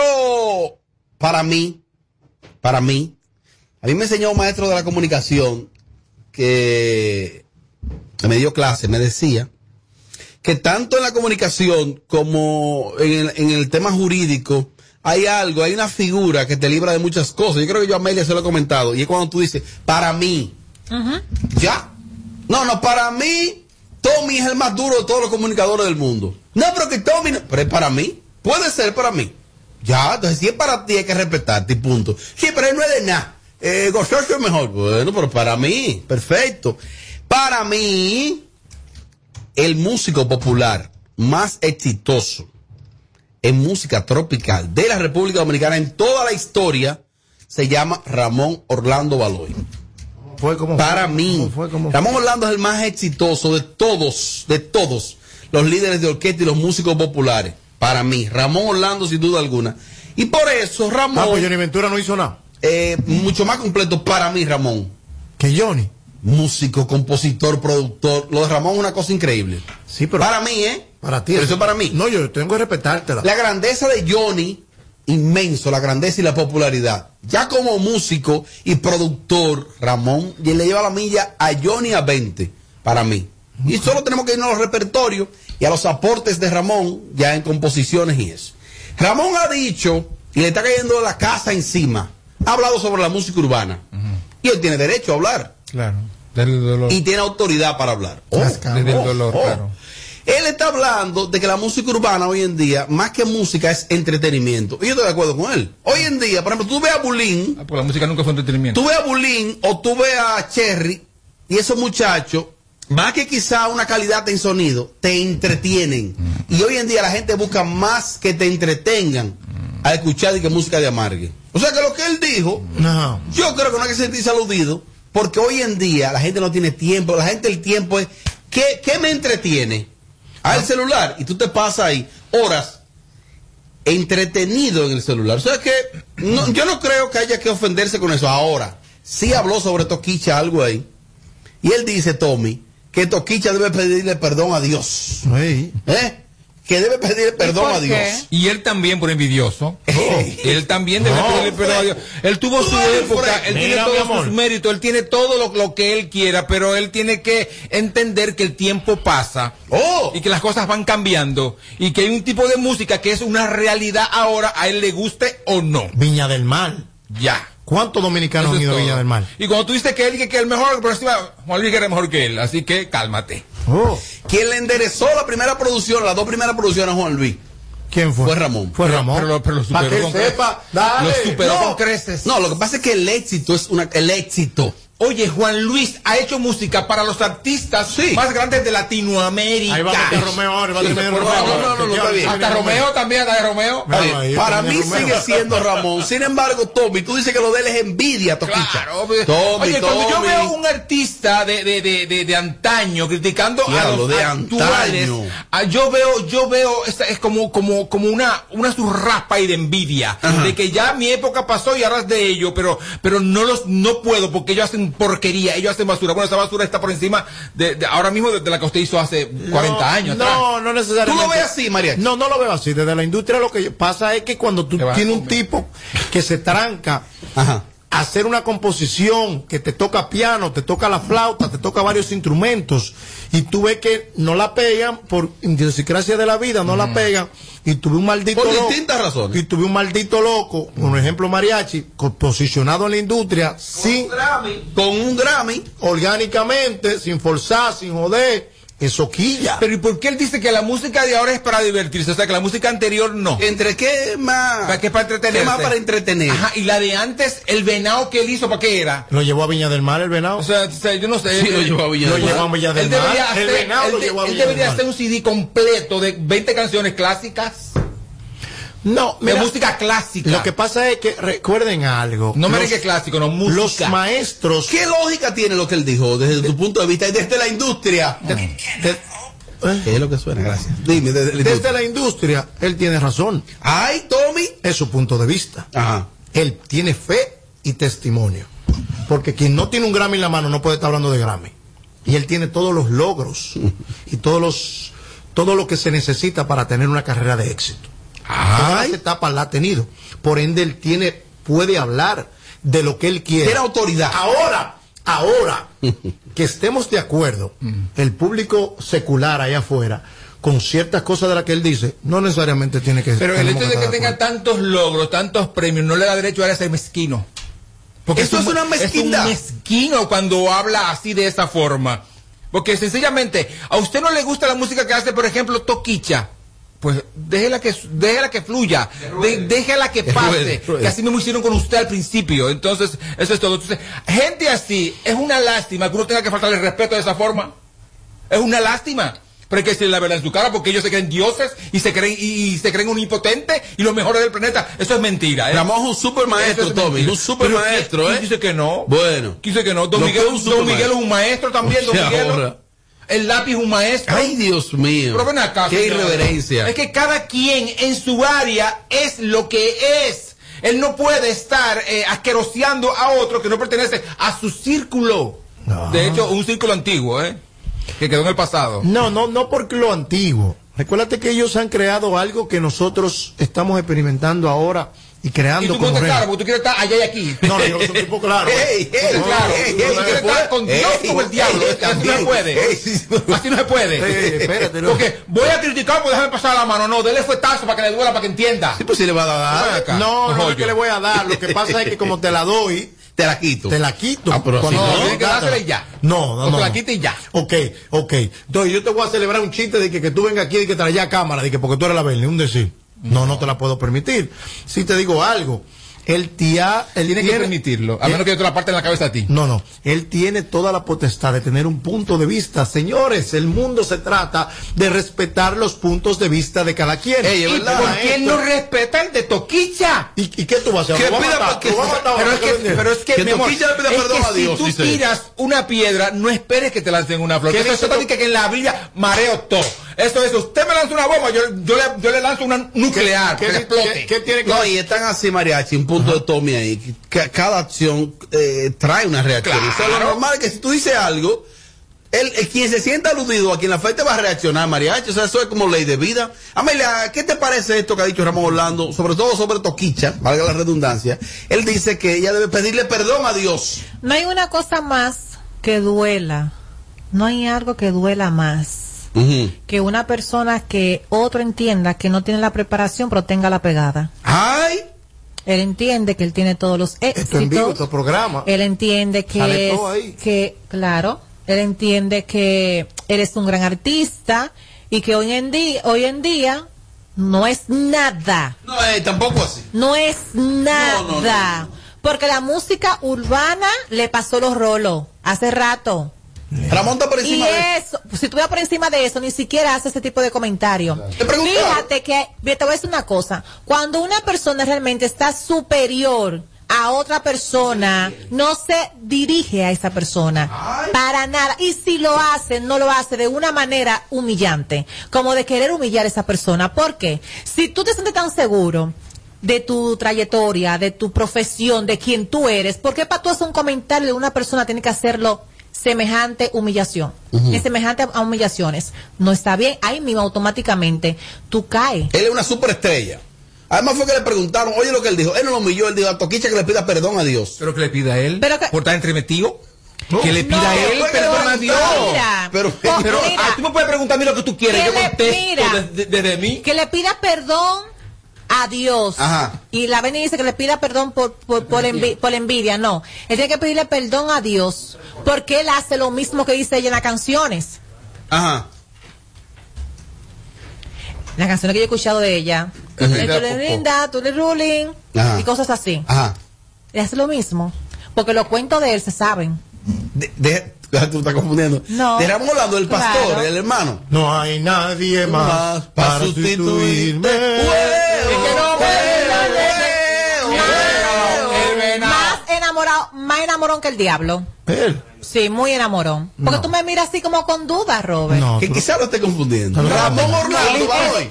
para mí, para mí, a mí me enseñó un maestro de la comunicación que me dio clase, me decía que tanto en la comunicación como en el, en el tema jurídico hay algo, hay una figura que te libra de muchas cosas. Yo creo que yo a Amelia se lo he comentado. Y es cuando tú dices, para mí, ¿Ya? No, no, para mí, Tommy es el más duro de todos los comunicadores del mundo. No, pero que Tommy, no- pero es para mí. Puede ser para mí. Ya, entonces si es para ti hay que respetarte y punto. Sí, pero él no es de nada. Eh, es mejor. Bueno, pero para mí, perfecto. Para mí, el músico popular más exitoso en música tropical de la República Dominicana en toda la historia se llama Ramón Orlando Baloy. Fue como Para mí, Ramón Orlando es el más exitoso de todos, de todos los líderes de orquesta y los músicos populares. Para mí, Ramón Orlando sin duda alguna. Y por eso Ramón... Ah, pues Johnny Ventura no hizo nada. eh, mucho más completo para mí, Ramón. Que Johnny. Músico, compositor, productor. Lo de Ramón es una cosa increíble. Sí, pero. Para mí, ¿eh? Para ti. Pero eso es para mí. No, yo tengo que respetártela. La grandeza de Johnny, inmenso, la grandeza y la popularidad. Ya como músico y productor, Ramón y le lleva la milla a Johnny a 20, para mí. Y solo tenemos que irnos a los repertorios y a los aportes de Ramón, ya en composiciones y eso. Ramón ha dicho, y le está cayendo la casa encima, ha hablado sobre la música urbana. Y él tiene derecho a hablar. Claro. Del dolor. Y tiene autoridad para hablar. Oh, Desde el oh, dolor, oh. claro. Él está hablando de que la música urbana hoy en día, más que música, es entretenimiento. Y yo estoy de acuerdo con él. Hoy en día, por ejemplo, tú ves a Bulín, Ah, porque la música nunca fue entretenimiento. tú ves a Bulín o tú ves a Cherry y esos muchachos, más que quizá una calidad en sonido, te entretienen. Y hoy en día la gente busca más que te entretengan a escuchar y que música de amargue. O sea que lo que él dijo, No. yo creo que no hay que sentirse aludido, porque hoy en día la gente no tiene tiempo, la gente el tiempo es, ¿qué, qué me entretiene? Al celular, y tú te pasas ahí horas entretenido en el celular. O sea que no- yo no creo que haya que ofenderse con eso. Ahora, sí habló sobre Toquicha algo ahí, y él dice, Tommy, que Toquicha debe pedirle perdón a Dios. Sí. ¿Eh? Que debe pedir perdón a Dios. Y él también por envidioso. *laughs* Él también debe No, pedirle perdón a Dios. Él tuvo su época, él Mira, tiene todos sus méritos, él tiene todo lo, lo que él quiera, pero él tiene que entender que el tiempo pasa Oh. y que las cosas van cambiando y que hay un tipo de música que es una realidad ahora, a él le guste o no. Viña del Mar. Ya. ¿Cuántos dominicanos Eso han ido a. Viña del Mar? Y cuando tú dices que él que, que el mejor, pero encima Juan Luis era mejor que él, así que cálmate. Oh. Quien le enderezó la primera producción, las dos primeras producciones a Juan Luis. ¿Quién fue? Fue Ramón. Fue Ramón. Pero, lo- pero lo Para superó que con sepa, dale. Lo superó No. con creces. No, lo que pasa es que el éxito es una, el éxito. Oye, Juan Luis ha hecho música para los artistas más grandes de Latinoamérica. Ahí va a meter Romeo ahora, va a Sí, meter Romeo ahora. No, no, no, está bien. Hasta Romeo también, hasta Romeo. Para mí sigue siendo Ramón. Sin embargo, Tommy, tú dices que lo de él es envidia, Toquicha. Tommy, Oye, cuando yo veo un artista de, de, de, de, de antaño criticando a los de actuales, ah, yo veo, yo veo, es como, como, como una, una surraspa y de envidia, de que ya mi época pasó y ahora es de ello, pero, pero no los, no puedo porque ellos hacen porquería, ellos hacen basura. Bueno, esa basura está por encima de, de- ahora mismo de, de la que usted hizo hace 40 años. atrás. No, no necesariamente. ¿Tú lo ves así, María? No, no lo veo así. Desde la industria lo que pasa es que cuando tú tienes un tipo que se tranca Ajá. Hacer una composición que te toca piano, te toca la flauta, te toca varios instrumentos y tú ves que no la pegan por idiosincrasia de la vida, no la pegan y tuve un maldito Por loco, distintas razones. y tuve un maldito loco, por ejemplo mariachi, posicionado en la industria sin Con un Grammy. orgánicamente, sin forzar, sin joder, eso quilla. Pero ¿y por qué él dice que la música de ahora es para divertirse? O sea, que la música anterior no. ¿Entre qué más? ¿Para qué? Para entretenerse. ¿Qué más para entretener? Ajá, y la de antes, el venado que él hizo, ¿para qué era? Lo llevó a Viña del Mar el venado. O sea, o sea, yo no sé. Sí, lo llevó a Lo del Mar. llevó a Villa del Él Mar. debería El venado él lo llevó a él Villa del debería Mar. hacer un CD completo de 20 canciones clásicas. No, de mira, música clásica. Lo que pasa es que recuerden algo. no Los- merengue clásico, no música. Los maestros. ¿Qué lógica tiene lo que él dijo desde tu punto de vista y desde la industria? de- ¿Qué es lo que suena? Gracias. Dime, desde la desde la industria, él tiene razón. Ay, Tommy. Es su punto de vista. Ajá. Él tiene fe y testimonio. Porque quien no tiene un Grammy en la mano no puede estar hablando de Grammy. Y él tiene todos los logros y todos los, todo lo que se necesita para tener una carrera de éxito. Todas las etapas la ha tenido. Por ende, él tiene, puede hablar de lo que él quiere. Tiene autoridad. Ahora, ahora, *laughs* que estemos de acuerdo, el público secular allá afuera, con ciertas cosas de las que él dice, no necesariamente tiene que Pero el hecho de que tenga tantos logros, tantos premios, no le da derecho a ser mezquino. Porque Eso es un- una mezquindad. Es un mezquino cuando habla así de esa forma. Porque sencillamente, a usted no le gusta la música que hace, por ejemplo, Toquicha. Pues déjela que, déjela que fluya, de- déjela que pase, que así mismo hicieron con usted al principio. Entonces, eso es todo. Entonces, gente así, es una lástima que uno tenga que faltarle el respeto de esa forma. Es una lástima. Pero hay que la verdad en su cara porque ellos se creen dioses y se creen, y, y se creen un impotente y los mejores del planeta. Eso es mentira. ¿eh? Ramón es un super maestro, es Tommy. Un super Pero maestro, ¿quién ¿eh? dice que no? Bueno. Dice que no. Don Miguel, que es un Don Miguel es un maestro también. *laughs* Don Miguel. El lápiz un maestro. Ay, Dios mío. Pero ven acá, Qué irreverencia. Es que cada quien en su área es lo que es. Él no puede estar eh, asqueroseando a otro que no pertenece a su círculo. De hecho, un círculo antiguo, ¿eh? Que quedó en el pasado. No, no, no porque lo antiguo. Recuérdate que ellos han creado algo que nosotros estamos experimentando ahora y Y creando tú como no claro, porque tú quieres estar allá y aquí. No, no, yo soy un tipo claro. *laughs* Ey, ey, Tú claro, ey, tú quieres ey, estar con Dios como el diablo. Así no se puede. Sí, Así no se puede. Espérate, no. Porque voy a criticar, pues déjame pasar la mano. No, dele fuetazo para que le duela, para que entienda. Sí, pues si le va a dar. Acá. No, no es que le voy a dar. Lo que pasa es que como te la doy, Te la quito. te la quito. Ah, pero Cuando si No, no, tiene que dársela y ya. No, no, no. te la quita y ya. Ok, ok. Entonces yo te voy a celebrar un chiste de que, que tú vengas aquí y que traes ya cámara, de que porque tú eres la Berni, un decir. No, no te la puedo permitir. Si te digo algo, el tía, él Tiene que permitirlo. A menos que yo te la parte en la cabeza a ti. No, no. Él tiene toda la potestad de tener un punto de vista. Señores, el mundo se trata de respetar los puntos de vista de cada quien. Ey, ¿Y por qué no respeta el de Toquicha? ¿Y, y qué tú vas a hacer? Que que- ¿Lo vas a matar Pero es que, que vende? pero es que, Que mi amor, es que a Dios, si tú tiras una piedra, no esperes que te lancen una flor. ¿Qué Eso es que, que en la Biblia mareo todo. Eso es, usted me lanza una bomba, yo, yo, le, yo le lanzo una nuclear, ¿Qué- que qué- explote. qué- qué tiene que No, y están así, mariachi, un punto de Tommy ahí. que cada acción eh, trae una reacción. Claro. O sea, lo normal es que si tú dices algo, el, el quien se sienta aludido, a quien la afecte va a reaccionar, mariachi. O sea, eso es como ley de vida. Amelia, ¿qué te parece esto que ha dicho Ramón Orlando? Sobre todo sobre Toquicha, valga la redundancia. Él dice que ella debe pedirle perdón a Dios. No hay una cosa más que duela. No hay algo que duela más que una persona que otro entienda que no tiene la preparación pero tenga la pegada. ¡Ay! Él entiende que él tiene todos los éxitos. Esto en vivo, estos programas. Él entiende que, es- que, claro, él entiende que él es un gran artista y que hoy en día, hoy en día no es nada. No, eh, tampoco así. No es nada. No, no, no, Porque la música urbana le pasó los rolos hace rato. Ramón está por Y encima de eso, si estuviera por encima de eso, ni siquiera hace ese tipo de comentario. Fíjate que, te voy a decir una cosa, cuando una persona realmente está superior a otra persona, no se dirige a esa persona para nada. Y si lo hace, no lo hace de una manera humillante, como de querer humillar a esa persona. ¿Por qué? Si tú te sientes tan seguro de tu trayectoria, de tu profesión, de quién tú eres, ¿por qué para tú hacer un comentario de una persona tiene que hacerlo semejante humillación? Es semejante a humillaciones. No está bien, ahí mismo automáticamente tú caes. Él es una superestrella. Además fue que le preguntaron, oye lo que él dijo, él no lo humilló, él dijo a Toquicha que le pida perdón a Dios. Pero que le pida a él. por estar entremetido. Que le pida No, a él que perdón a Dios. Mira, pero, pero mira. ah, tú me puedes preguntar a mí lo que tú quieras. Que Yo contesto desde mí. Que le pida perdón a Dios. Ajá. Y la Beni dice que le pida perdón por, por, por, envi- por envidia. No. Él tiene que pedirle perdón a Dios. Porque él hace lo mismo que dice ella en las canciones. Ajá. Las canciones que yo he escuchado de ella. Tú le linda, tú le ruling. Ajá. Y cosas así. Ajá. Él hace lo mismo. Porque los cuentos de él se saben. De, de- *laughs* tú estás confundiendo. No. De Ramón Orlando, el pastor, Claro. el hermano. No hay nadie más, Más para para sustituirme. Más más enamorón que el diablo. Él. Sí, muy enamorón. Porque tú me miras así como con dudas, Robert. que quizá lo esté confundiendo. Ramón Orlando, Baloy.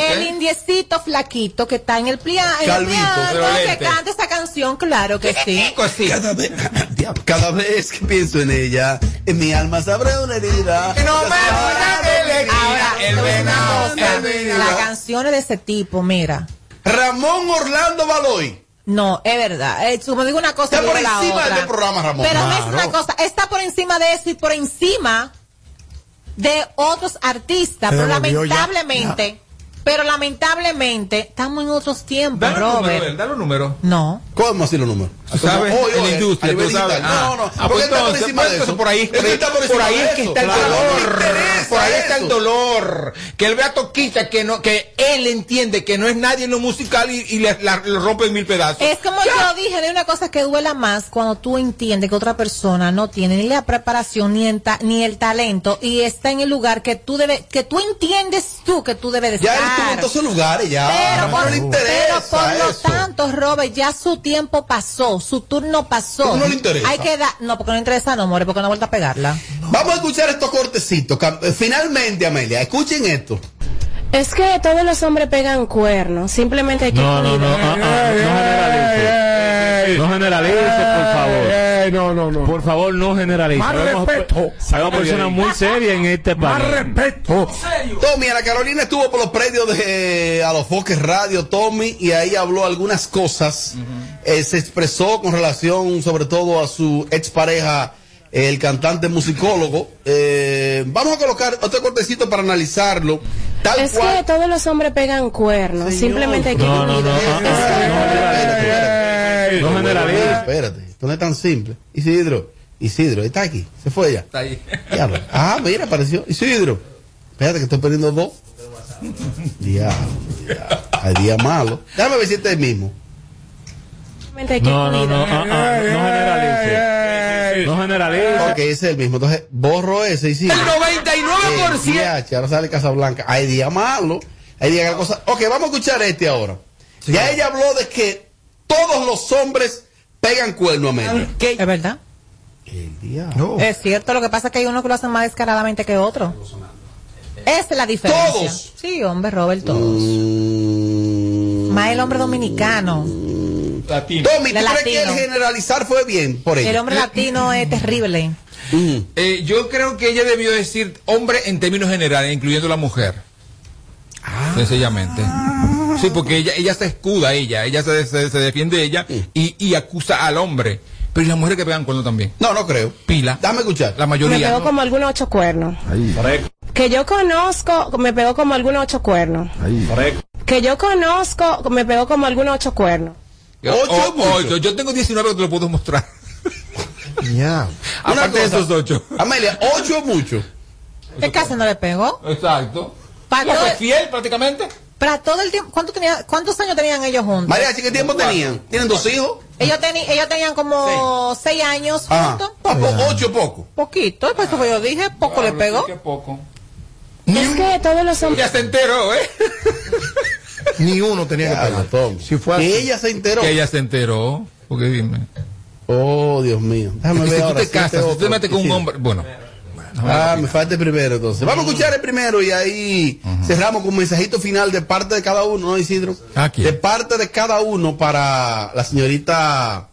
El indiecito flaquito que está en el, plia- en el Calvito, piano, pero que canta esta canción, claro que sí. *laughs* Cada vez, cada vez que pienso en ella, en mi alma se abre una herida. Ahora, el venado, el venado. las canciones de ese tipo, mira. Ramón Orlando Baloy. No, es verdad. Eh, como digo una cosa, Está por la encima de otra. este programa, Ramón. Pero no es Claro. una cosa, está por encima de eso y por encima de otros artistas, pero ya. lamentablemente, pero lamentablemente estamos en otros tiempos, Dale un número, Robert. dale un número. No. ¿Cómo así los números? Tú sabes, hoy, en la industria, tú sabes. digital. No, no, Ah, porque pues él está por entonces, encima de eso. por ahí, por ahí, está por por encima ahí de es que eso. está el dolor. Por ahí está el dolor. Que él vea Toquita que no, que él entiende que no es nadie en lo musical y, y le, la- lo rompe en mil pedazos. Es como yo dije, hay una cosa que duela más cuando tú entiendes que otra persona no tiene ni la preparación ni el, ta- ni el talento y está en el lugar que tú debes, que tú entiendes tú que tú debes de Ya él estar. estuvo en todos esos lugares, ya. Pero por, no le interesa pero por lo eso. tanto, Robert, ya su tiempo pasó, su turno pasó. Pero no le interesa. Hay que dar, no, porque no le interesa, no, more, porque no ha vuelto a pegarla. Vamos a escuchar estos cortecitos. Eh, Finalmente, Amelia, escuchen esto. Es que todos los hombres pegan cuernos, simplemente hay que No, no, no, cuidar. ah, ah, no generalice. No generalice, por favor. No, no, no. Por favor, no generalice. Más Sabemos- respeto. Sabemos personas muy serias en este Más país. respeto. Tommy, Ana Carolina estuvo por los predios de eh, A los Foques Radio, Tommy, y ahí habló algunas cosas. Eh, se expresó con relación, sobre todo, a su expareja, el cantante musicólogo. Eh, vamos a colocar otro cortecito para analizarlo. Tal Es cual. que todos los hombres pegan cuernos, simplemente hay que No, no, no, cuidar. No generalice. Espérate, esto no es tan simple. Isidro, Isidro, está aquí, se fue ya. Está ahí. Diablo. Ah, mira, apareció. Isidro. Espérate que estoy perdiendo dos. Diablo, diablo. Hay día malo. Déjame ver si este es el mismo. No, no, no, ah, ah, no generalice. No generalice. Ok, ese es el mismo. Entonces, borro ese y sigue. El 99%. Eh, ahora sale Casablanca. Hay día malo. Hay día que la cosa. Ok, vamos a escuchar este ahora. Ya ella habló de que todos los hombres pegan cuerno a medio. Es verdad. El diablo. Es cierto, lo que pasa es que hay unos que lo hacen más descaradamente que otros. Esa es la diferencia. ¿Todos? Sí, hombre, Robert, todos. Mm, Más el hombre dominicano. latino. Tommy, ¿tú De crees que el generalizar fue bien por? El hombre latino es terrible. Eh, yo creo que ella debió decir hombre en términos generales, incluyendo la mujer. Sencillamente. Sí, porque ella, ella se escuda, ella, ella se, se, se defiende ella y, y acusa al hombre. Pero ¿y las mujeres que pegan cuernos también. No, no creo. Pila. Dame escuchar. La Me mayoría. pegó ¿no? como algunos ocho cuernos. Que yo conozco, me pegó como algunos ocho cuernos. Que yo conozco, me pegó como algunos ocho cuernos. Ocho, ocho. Yo tengo 19 que te lo puedo mostrar. Ya. *laughs* Aparte de esos ocho. Amelia, ocho es mucho. ¿Qué caso no le pegó? Exacto. Para Ya todo, fue fiel prácticamente. Para todo el tiempo. ¿cuánto tenía, ¿Cuántos años tenían ellos juntos? María, ¿qué tiempo tenían? ¿Tienen dos hijos? Ellos, teni- ellos tenían como seis años juntos. Poco, ocho poco. Poquito, por eso que yo dije, poco le pegó. poco. Es que todos los hombres. Ya se enteró, ¿eh? *laughs* Ni uno tenía que pegar. Si fue así. Que ella se enteró. Que ella se enteró. Porque dime. Oh, Dios mío. Déjame que ver si tú ahora. te si casas, si tú te metes con un hombre. Bueno. Ah, me falta el primero entonces. Vamos a escuchar el primero y ahí cerramos con un mensajito final de parte de cada uno, ¿no, Isidro? Aquí. De parte de cada uno para la señorita.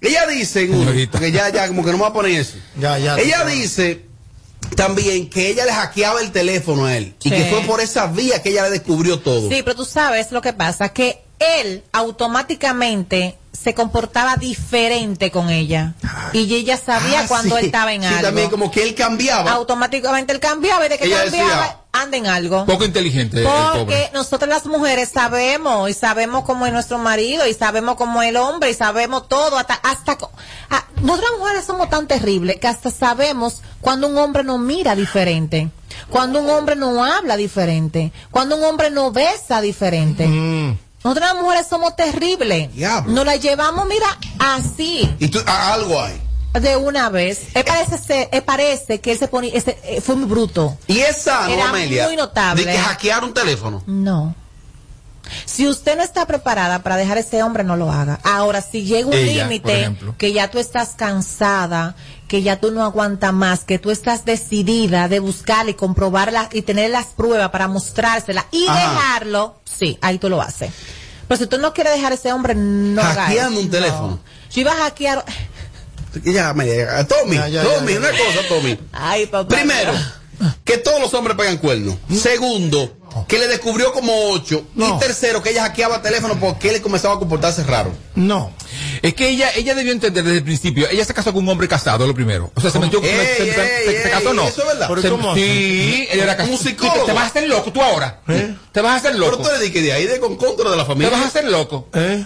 Ella dice, en uno, porque ya, ya, como que no me va a poner eso. Ya, ya. Ella dice también que ella le hackeaba el teléfono a él y que fue por esa vía que ella le descubrió todo. Sí, pero tú sabes lo que pasa, que él automáticamente se comportaba diferente con ella. Y ella sabía Ah, cuando sí. él estaba en Sí, algo. también como que él cambiaba. Automáticamente él cambiaba y de que Ella cambiaba, decía- anda en algo. Poco inteligente el Porque nosotros las mujeres sabemos y sabemos cómo es nuestro marido y sabemos cómo es el hombre y sabemos todo hasta hasta ah, nosotras mujeres somos tan terribles que hasta sabemos cuando un hombre nos mira diferente, cuando un hombre no habla diferente, cuando un hombre no besa diferente. Nosotras las mujeres somos terribles. Diablo. Nos la llevamos, mira, así Y tú, ah, algo hay. de una vez. Parece ser, él parece que él se pone, ese, eh, fue muy bruto. Y esa, ¿no, Era Amelia? muy notable. De que hackear un teléfono. No. Si usted no está preparada para dejar a ese hombre, no lo haga. Ahora, si llega un límite ejemplo. que ya tú estás cansada, que ya tú no aguantas más, que tú estás decidida de buscarla y comprobarla y tener las pruebas para mostrársela y Ajá. dejarlo, sí, ahí tú lo haces. Pero si tú no quieres dejar a ese hombre, no hagas Hackeando un teléfono. Yo iba a hackear. Ya, Tommy, Ya, ya, Tommy, ya, ya. una cosa, Tommy. Ay, papá. Primero, que todos los hombres pegan cuernos. Segundo, que le descubrió como ocho. No. Y tercero, que ella hackeaba teléfono porque él comenzaba a comportarse raro. No. Es que ella, ella debió entender desde el principio. Ella se casó con un hombre casado, lo primero. O sea, se metió con. Ey, se, se- ey, se- se ey, casó, no. ¿eso es verdad? Pero Se- ¿cómo sí, ella era Un casada. psicólogo. Te vas a hacer loco tú ahora. ¿Eh? Te vas a hacer Pero loco. tú le di que de ahí de con contra de la Te familia. vas a hacer loco. ¿Eh?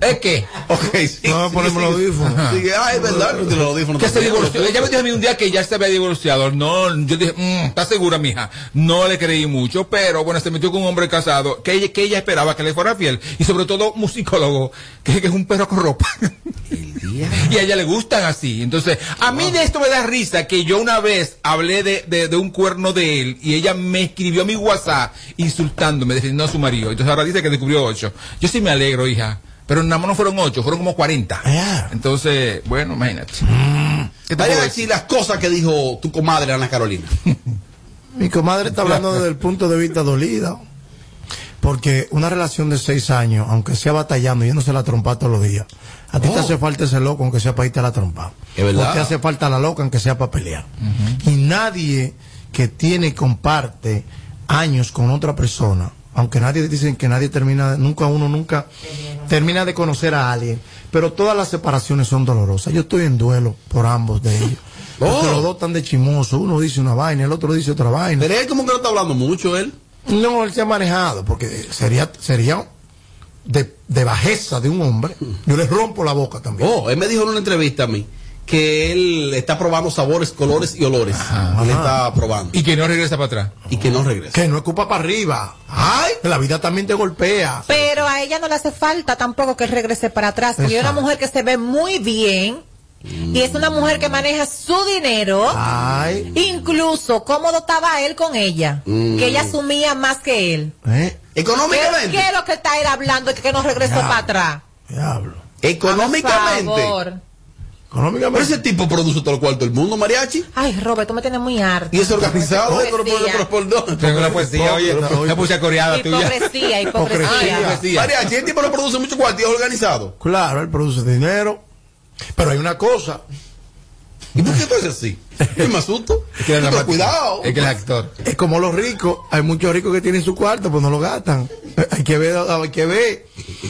¿Es qué? Ok, *laughs* sí. No, sí, ponemos sí, los audífonos. Sí, ah, es verdad, no los audífonos Que se divorció. Ella me dijo a mí un día que ya se había divorciado. No, yo dije, mm, ¿estás segura, mija? No le creí mucho, pero bueno, se metió con un hombre casado que ella, que ella esperaba que le fuera fiel. Y sobre todo, musicólogo, que, que es un perro con ropa. *laughs* y a ella le gustan así. Entonces, a mí de esto me da risa que yo una vez hablé de, de, de un cuerno de él y ella me escribió a mi WhatsApp insultándome, defendiendo a su marido. Entonces ahora dice que descubrió ocho. Yo sí me alegro, hija. Pero nada más no fueron ocho, fueron como cuarenta. Ya. Entonces, bueno, imagínate. ¿Qué te Vayan puedo a decir? las cosas que dijo tu comadre Ana Carolina. *laughs* Mi comadre está hablando desde el punto de vista dolido. Porque una relación de seis años, aunque sea batallando, yéndose la trompa todos los días, a ti te Oh. hace falta ese loco, aunque sea para irte a la trompa. Es verdad. O te hace falta la loca, aunque sea para pelear. Y nadie que tiene y comparte años con otra persona, aunque nadie dicen que nadie termina, nunca uno nunca termina de conocer a alguien, pero todas las separaciones son dolorosas. Yo estoy en duelo por ambos de ellos. *laughs* Oh. los dos están de chimoso, uno dice una vaina, el otro dice otra vaina. Pero él como que no está hablando mucho, él. No, él se ha manejado, porque sería, sería de, de bajeza de un hombre. Yo le rompo la boca también. Oh, él me dijo en una entrevista a mí que él está probando sabores, colores y olores. Él está probando. Y que no regresa para atrás. Y que no regresa. Que no es culpa para arriba. Ay, que la vida también te golpea. Pero a ella no le hace falta tampoco que él regrese para atrás. Porque es una mujer que se ve muy bien. Y es una mujer que maneja su dinero. Ay, Incluso cómodo estaba él con ella. Mm. Que ella asumía más que él. ¿eh? ¿Qué, Económicamente. qué es lo que está él hablando de que no regresó para atrás? Diablo. Económicamente. Pero ese tipo produce todo el cuarto del mundo, mariachi. Ay, Robert, tú me tienes muy harto. Y es organizado. Tengo una poesía, oye, la puse coreada tuya. Hipocresía, hipocresía. Hipocresía. Mariachi, el tipo no produce mucho cuarto y es organizado. Claro, él produce dinero. Pero hay una cosa. ¿Y por qué tú eres así? ¿Es más susto? Es que es dramático. Cuidado. Es que el actor. Es como los ricos. Hay muchos ricos que tienen su cuarto, pues no lo gastan. *laughs* Hay que ver, hay que ver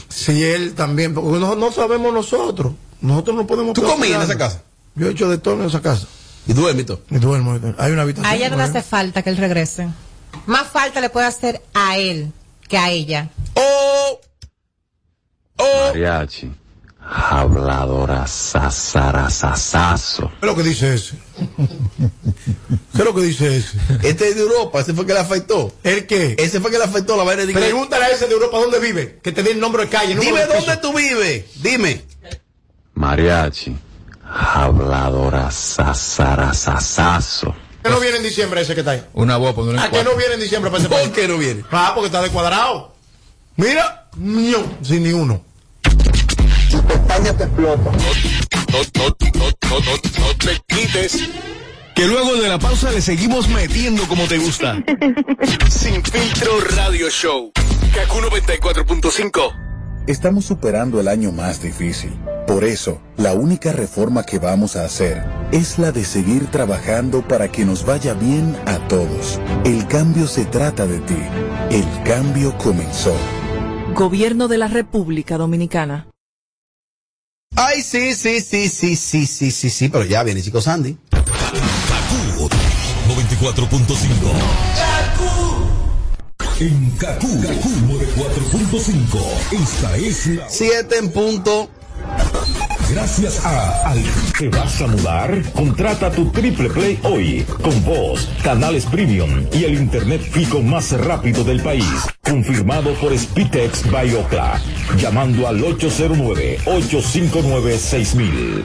si él también. Porque no, no sabemos nosotros. Nosotros no podemos. ¿Tú comías en esa casa? Yo he hecho de todo en esa casa. ¿Y duermes y todo? Y duermo. Hay una habitación. A ella no le hace falta que él regrese. Más falta le puede hacer a él que a ella. ¡Oh! ¡Oh! Mariachi. Habladora sasarasasazo. ¿Qué es lo que dice ese? ¿Qué es lo que dice ese? Este es de Europa, ese fue que le afectó. ¿El qué? Ese fue que le afectó la vaina de. Pregúntale a ese de Europa dónde vive. Que te dé el nombre de calle. Dime de dónde tú vives. Dime. Mariachi. Habladora sasarasasazo. ¿Qué no viene en diciembre ese que está ahí? Una voz, ponerle ¿A qué no viene en diciembre para ese ¿Por país? qué no viene? Ah, porque está descuadrado. Mira, ño, sin ni uno. No, no, no, no, no, no te quites. Que luego de la pausa le seguimos metiendo como te gusta. *laughs* Sin filtro radio show. Kaku 94.5. Estamos superando el año más difícil. Por eso, la única reforma que vamos a hacer es la de seguir trabajando para que nos vaya bien a todos. El cambio se trata de ti. El cambio comenzó. Gobierno de la República Dominicana. Ay, sí, sí, sí, sí, sí, sí, sí, sí, pero ya viene, chicos, Sandy. 94.5. En Kaku, Kaku 94.5. Esta es la. Siete en punto. Gracias a Al. ¿Te vas a mudar? Contrata tu Triple Play hoy, con voz, canales premium y el internet fijo más rápido del país. Confirmado por Spitex by Ocla. Llamando al 809-859-6000.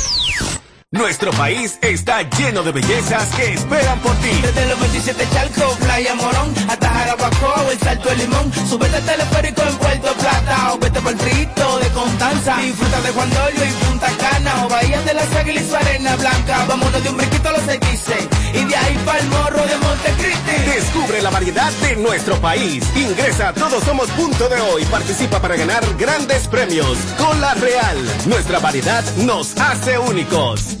Nuestro país está lleno de bellezas que esperan por ti. Desde los 27 Chalco, Playa Morón, hasta Jarabacoa, el Salto de Limón. Súbete al teleférico en Puerto Plata o vete por Frito de Constanza. Disfruta de Juan Dolio y Punta Cana o Bahía de las Águilas y su arena blanca. Vámonos de un brinquito a los dice y de ahí pa'l morro de Montecristi. Descubre la variedad de nuestro país. Ingresa a Todos Somos Punto de Hoy. Participa para ganar grandes premios. Cola Real. Nuestra variedad nos hace únicos.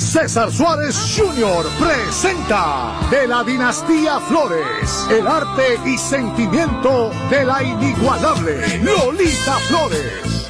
César Suárez Jr. presenta de la dinastía Flores el arte y sentimiento de la inigualable Lolita Flores.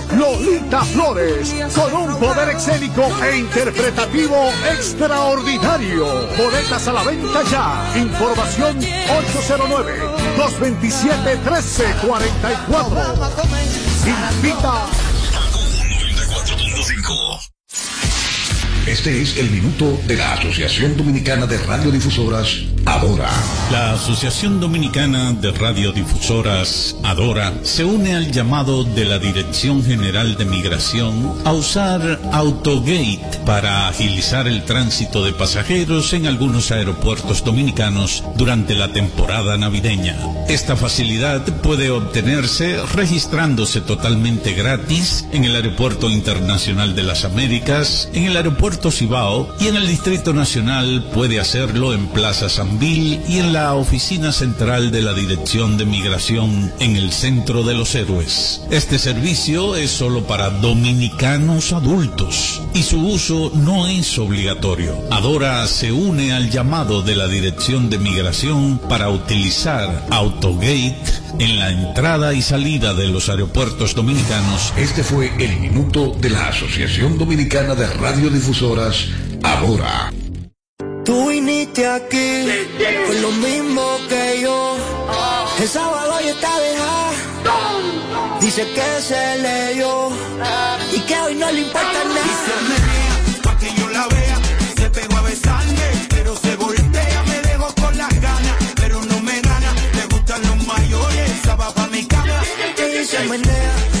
Lolita Flores, con un poder escénico e interpretativo extraordinario. Boletas a la venta ya. Información 809-227-1344. Invita. Este es el minuto de la Asociación Dominicana de Radiodifusoras, Adora. La Asociación Dominicana de Radiodifusoras, Adora, se une al llamado de la Dirección General de Migración a usar Autogate para agilizar el tránsito de pasajeros en algunos aeropuertos dominicanos durante la temporada navideña. Esta facilidad puede obtenerse registrándose totalmente gratis en el Aeropuerto Internacional de las Américas, en el Aeropuerto Cibao y en el Distrito Nacional puede hacerlo en Plaza Sanvil y en la oficina central de la Dirección de Migración en el Centro de los Héroes. Este servicio es solo para dominicanos adultos y su uso no es obligatorio. Adora se une al llamado de la Dirección de Migración para utilizar Autogate en la entrada y salida de los aeropuertos dominicanos. Este fue el minuto de la Asociación Dominicana de Radiodifusoras, Adora. Tú viniste aquí con lo mismo que yo. El sábado ya está dejada. Dice que se leyó y que hoy no le importa nada. Pa' que yo la vea, se pegó a besarme, pero se voltea, me dejó con las ganas, pero no me gana, le gustan los mayores, esa va pa' mi cama. Y se menea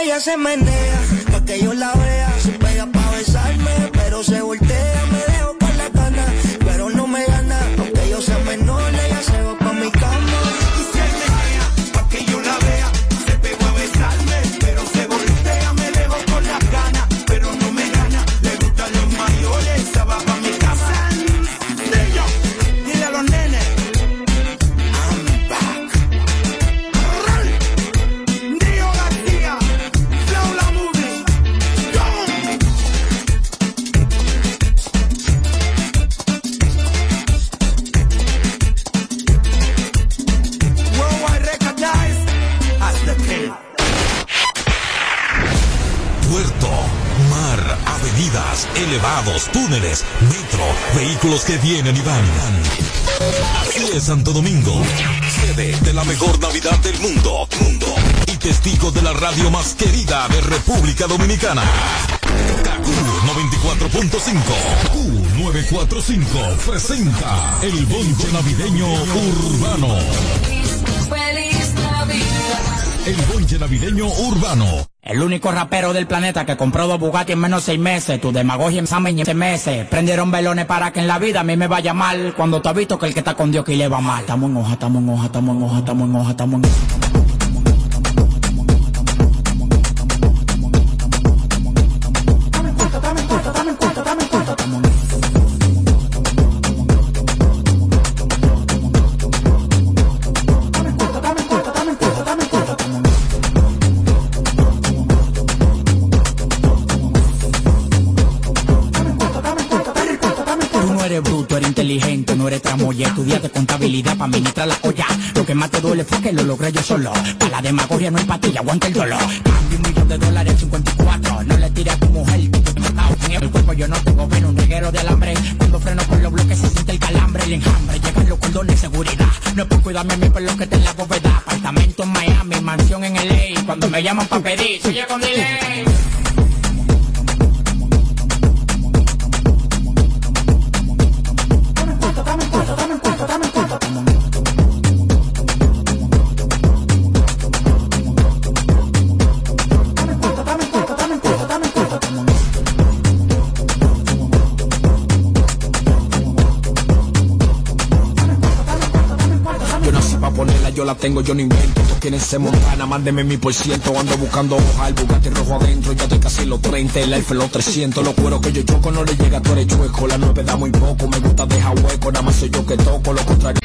ella se menea, y van. Así es Santo Domingo, sede de la mejor Navidad del mundo, mundo y testigo de la radio más querida de República Dominicana. KQ 94.5, Q945 presenta el bonche navideño urbano. El bonche navideño urbano. El único rapero del planeta que compró dos Bugatti en menos de seis meses. Tu demagogia en examen en meses. Prendieron velones para que en la vida a mí me vaya mal. Cuando tú has visto que el que está con Dios que le va mal. Estamos en hoja, estamos en hoja, estamos en hoja, estamos en hoja, estamos en hoja. Contabilidad para administrar la olla. Lo que más te duele fue que lo logré yo solo. Para la demagogia no empatía, aguanta el dolor. Cambio un millón de dólares en 54. No le tires a tu mujer, tú te. En el cuerpo yo no tengo veno, un reguero de alambre. Cuando freno con los bloques se siente el calambre, el enjambre. Llegan los cordones de seguridad. No es por cuidarme a mí por lo que te en la bóveda. Apartamento en Miami, mansión en LA. Cuando me llaman para pedir, soy con delay. Tengo, yo no invento. Tú quieren ser montana, mándeme mi por ciento. Ando buscando hoja, el Bugatti rojo adentro. Ya estoy casi los 30, el Alfa en los 300. Los cueros que yo choco no le llega, tú eres chueco. La nueve da muy poco, me gusta dejar hueco. Nada más soy yo que toco, lo contrario.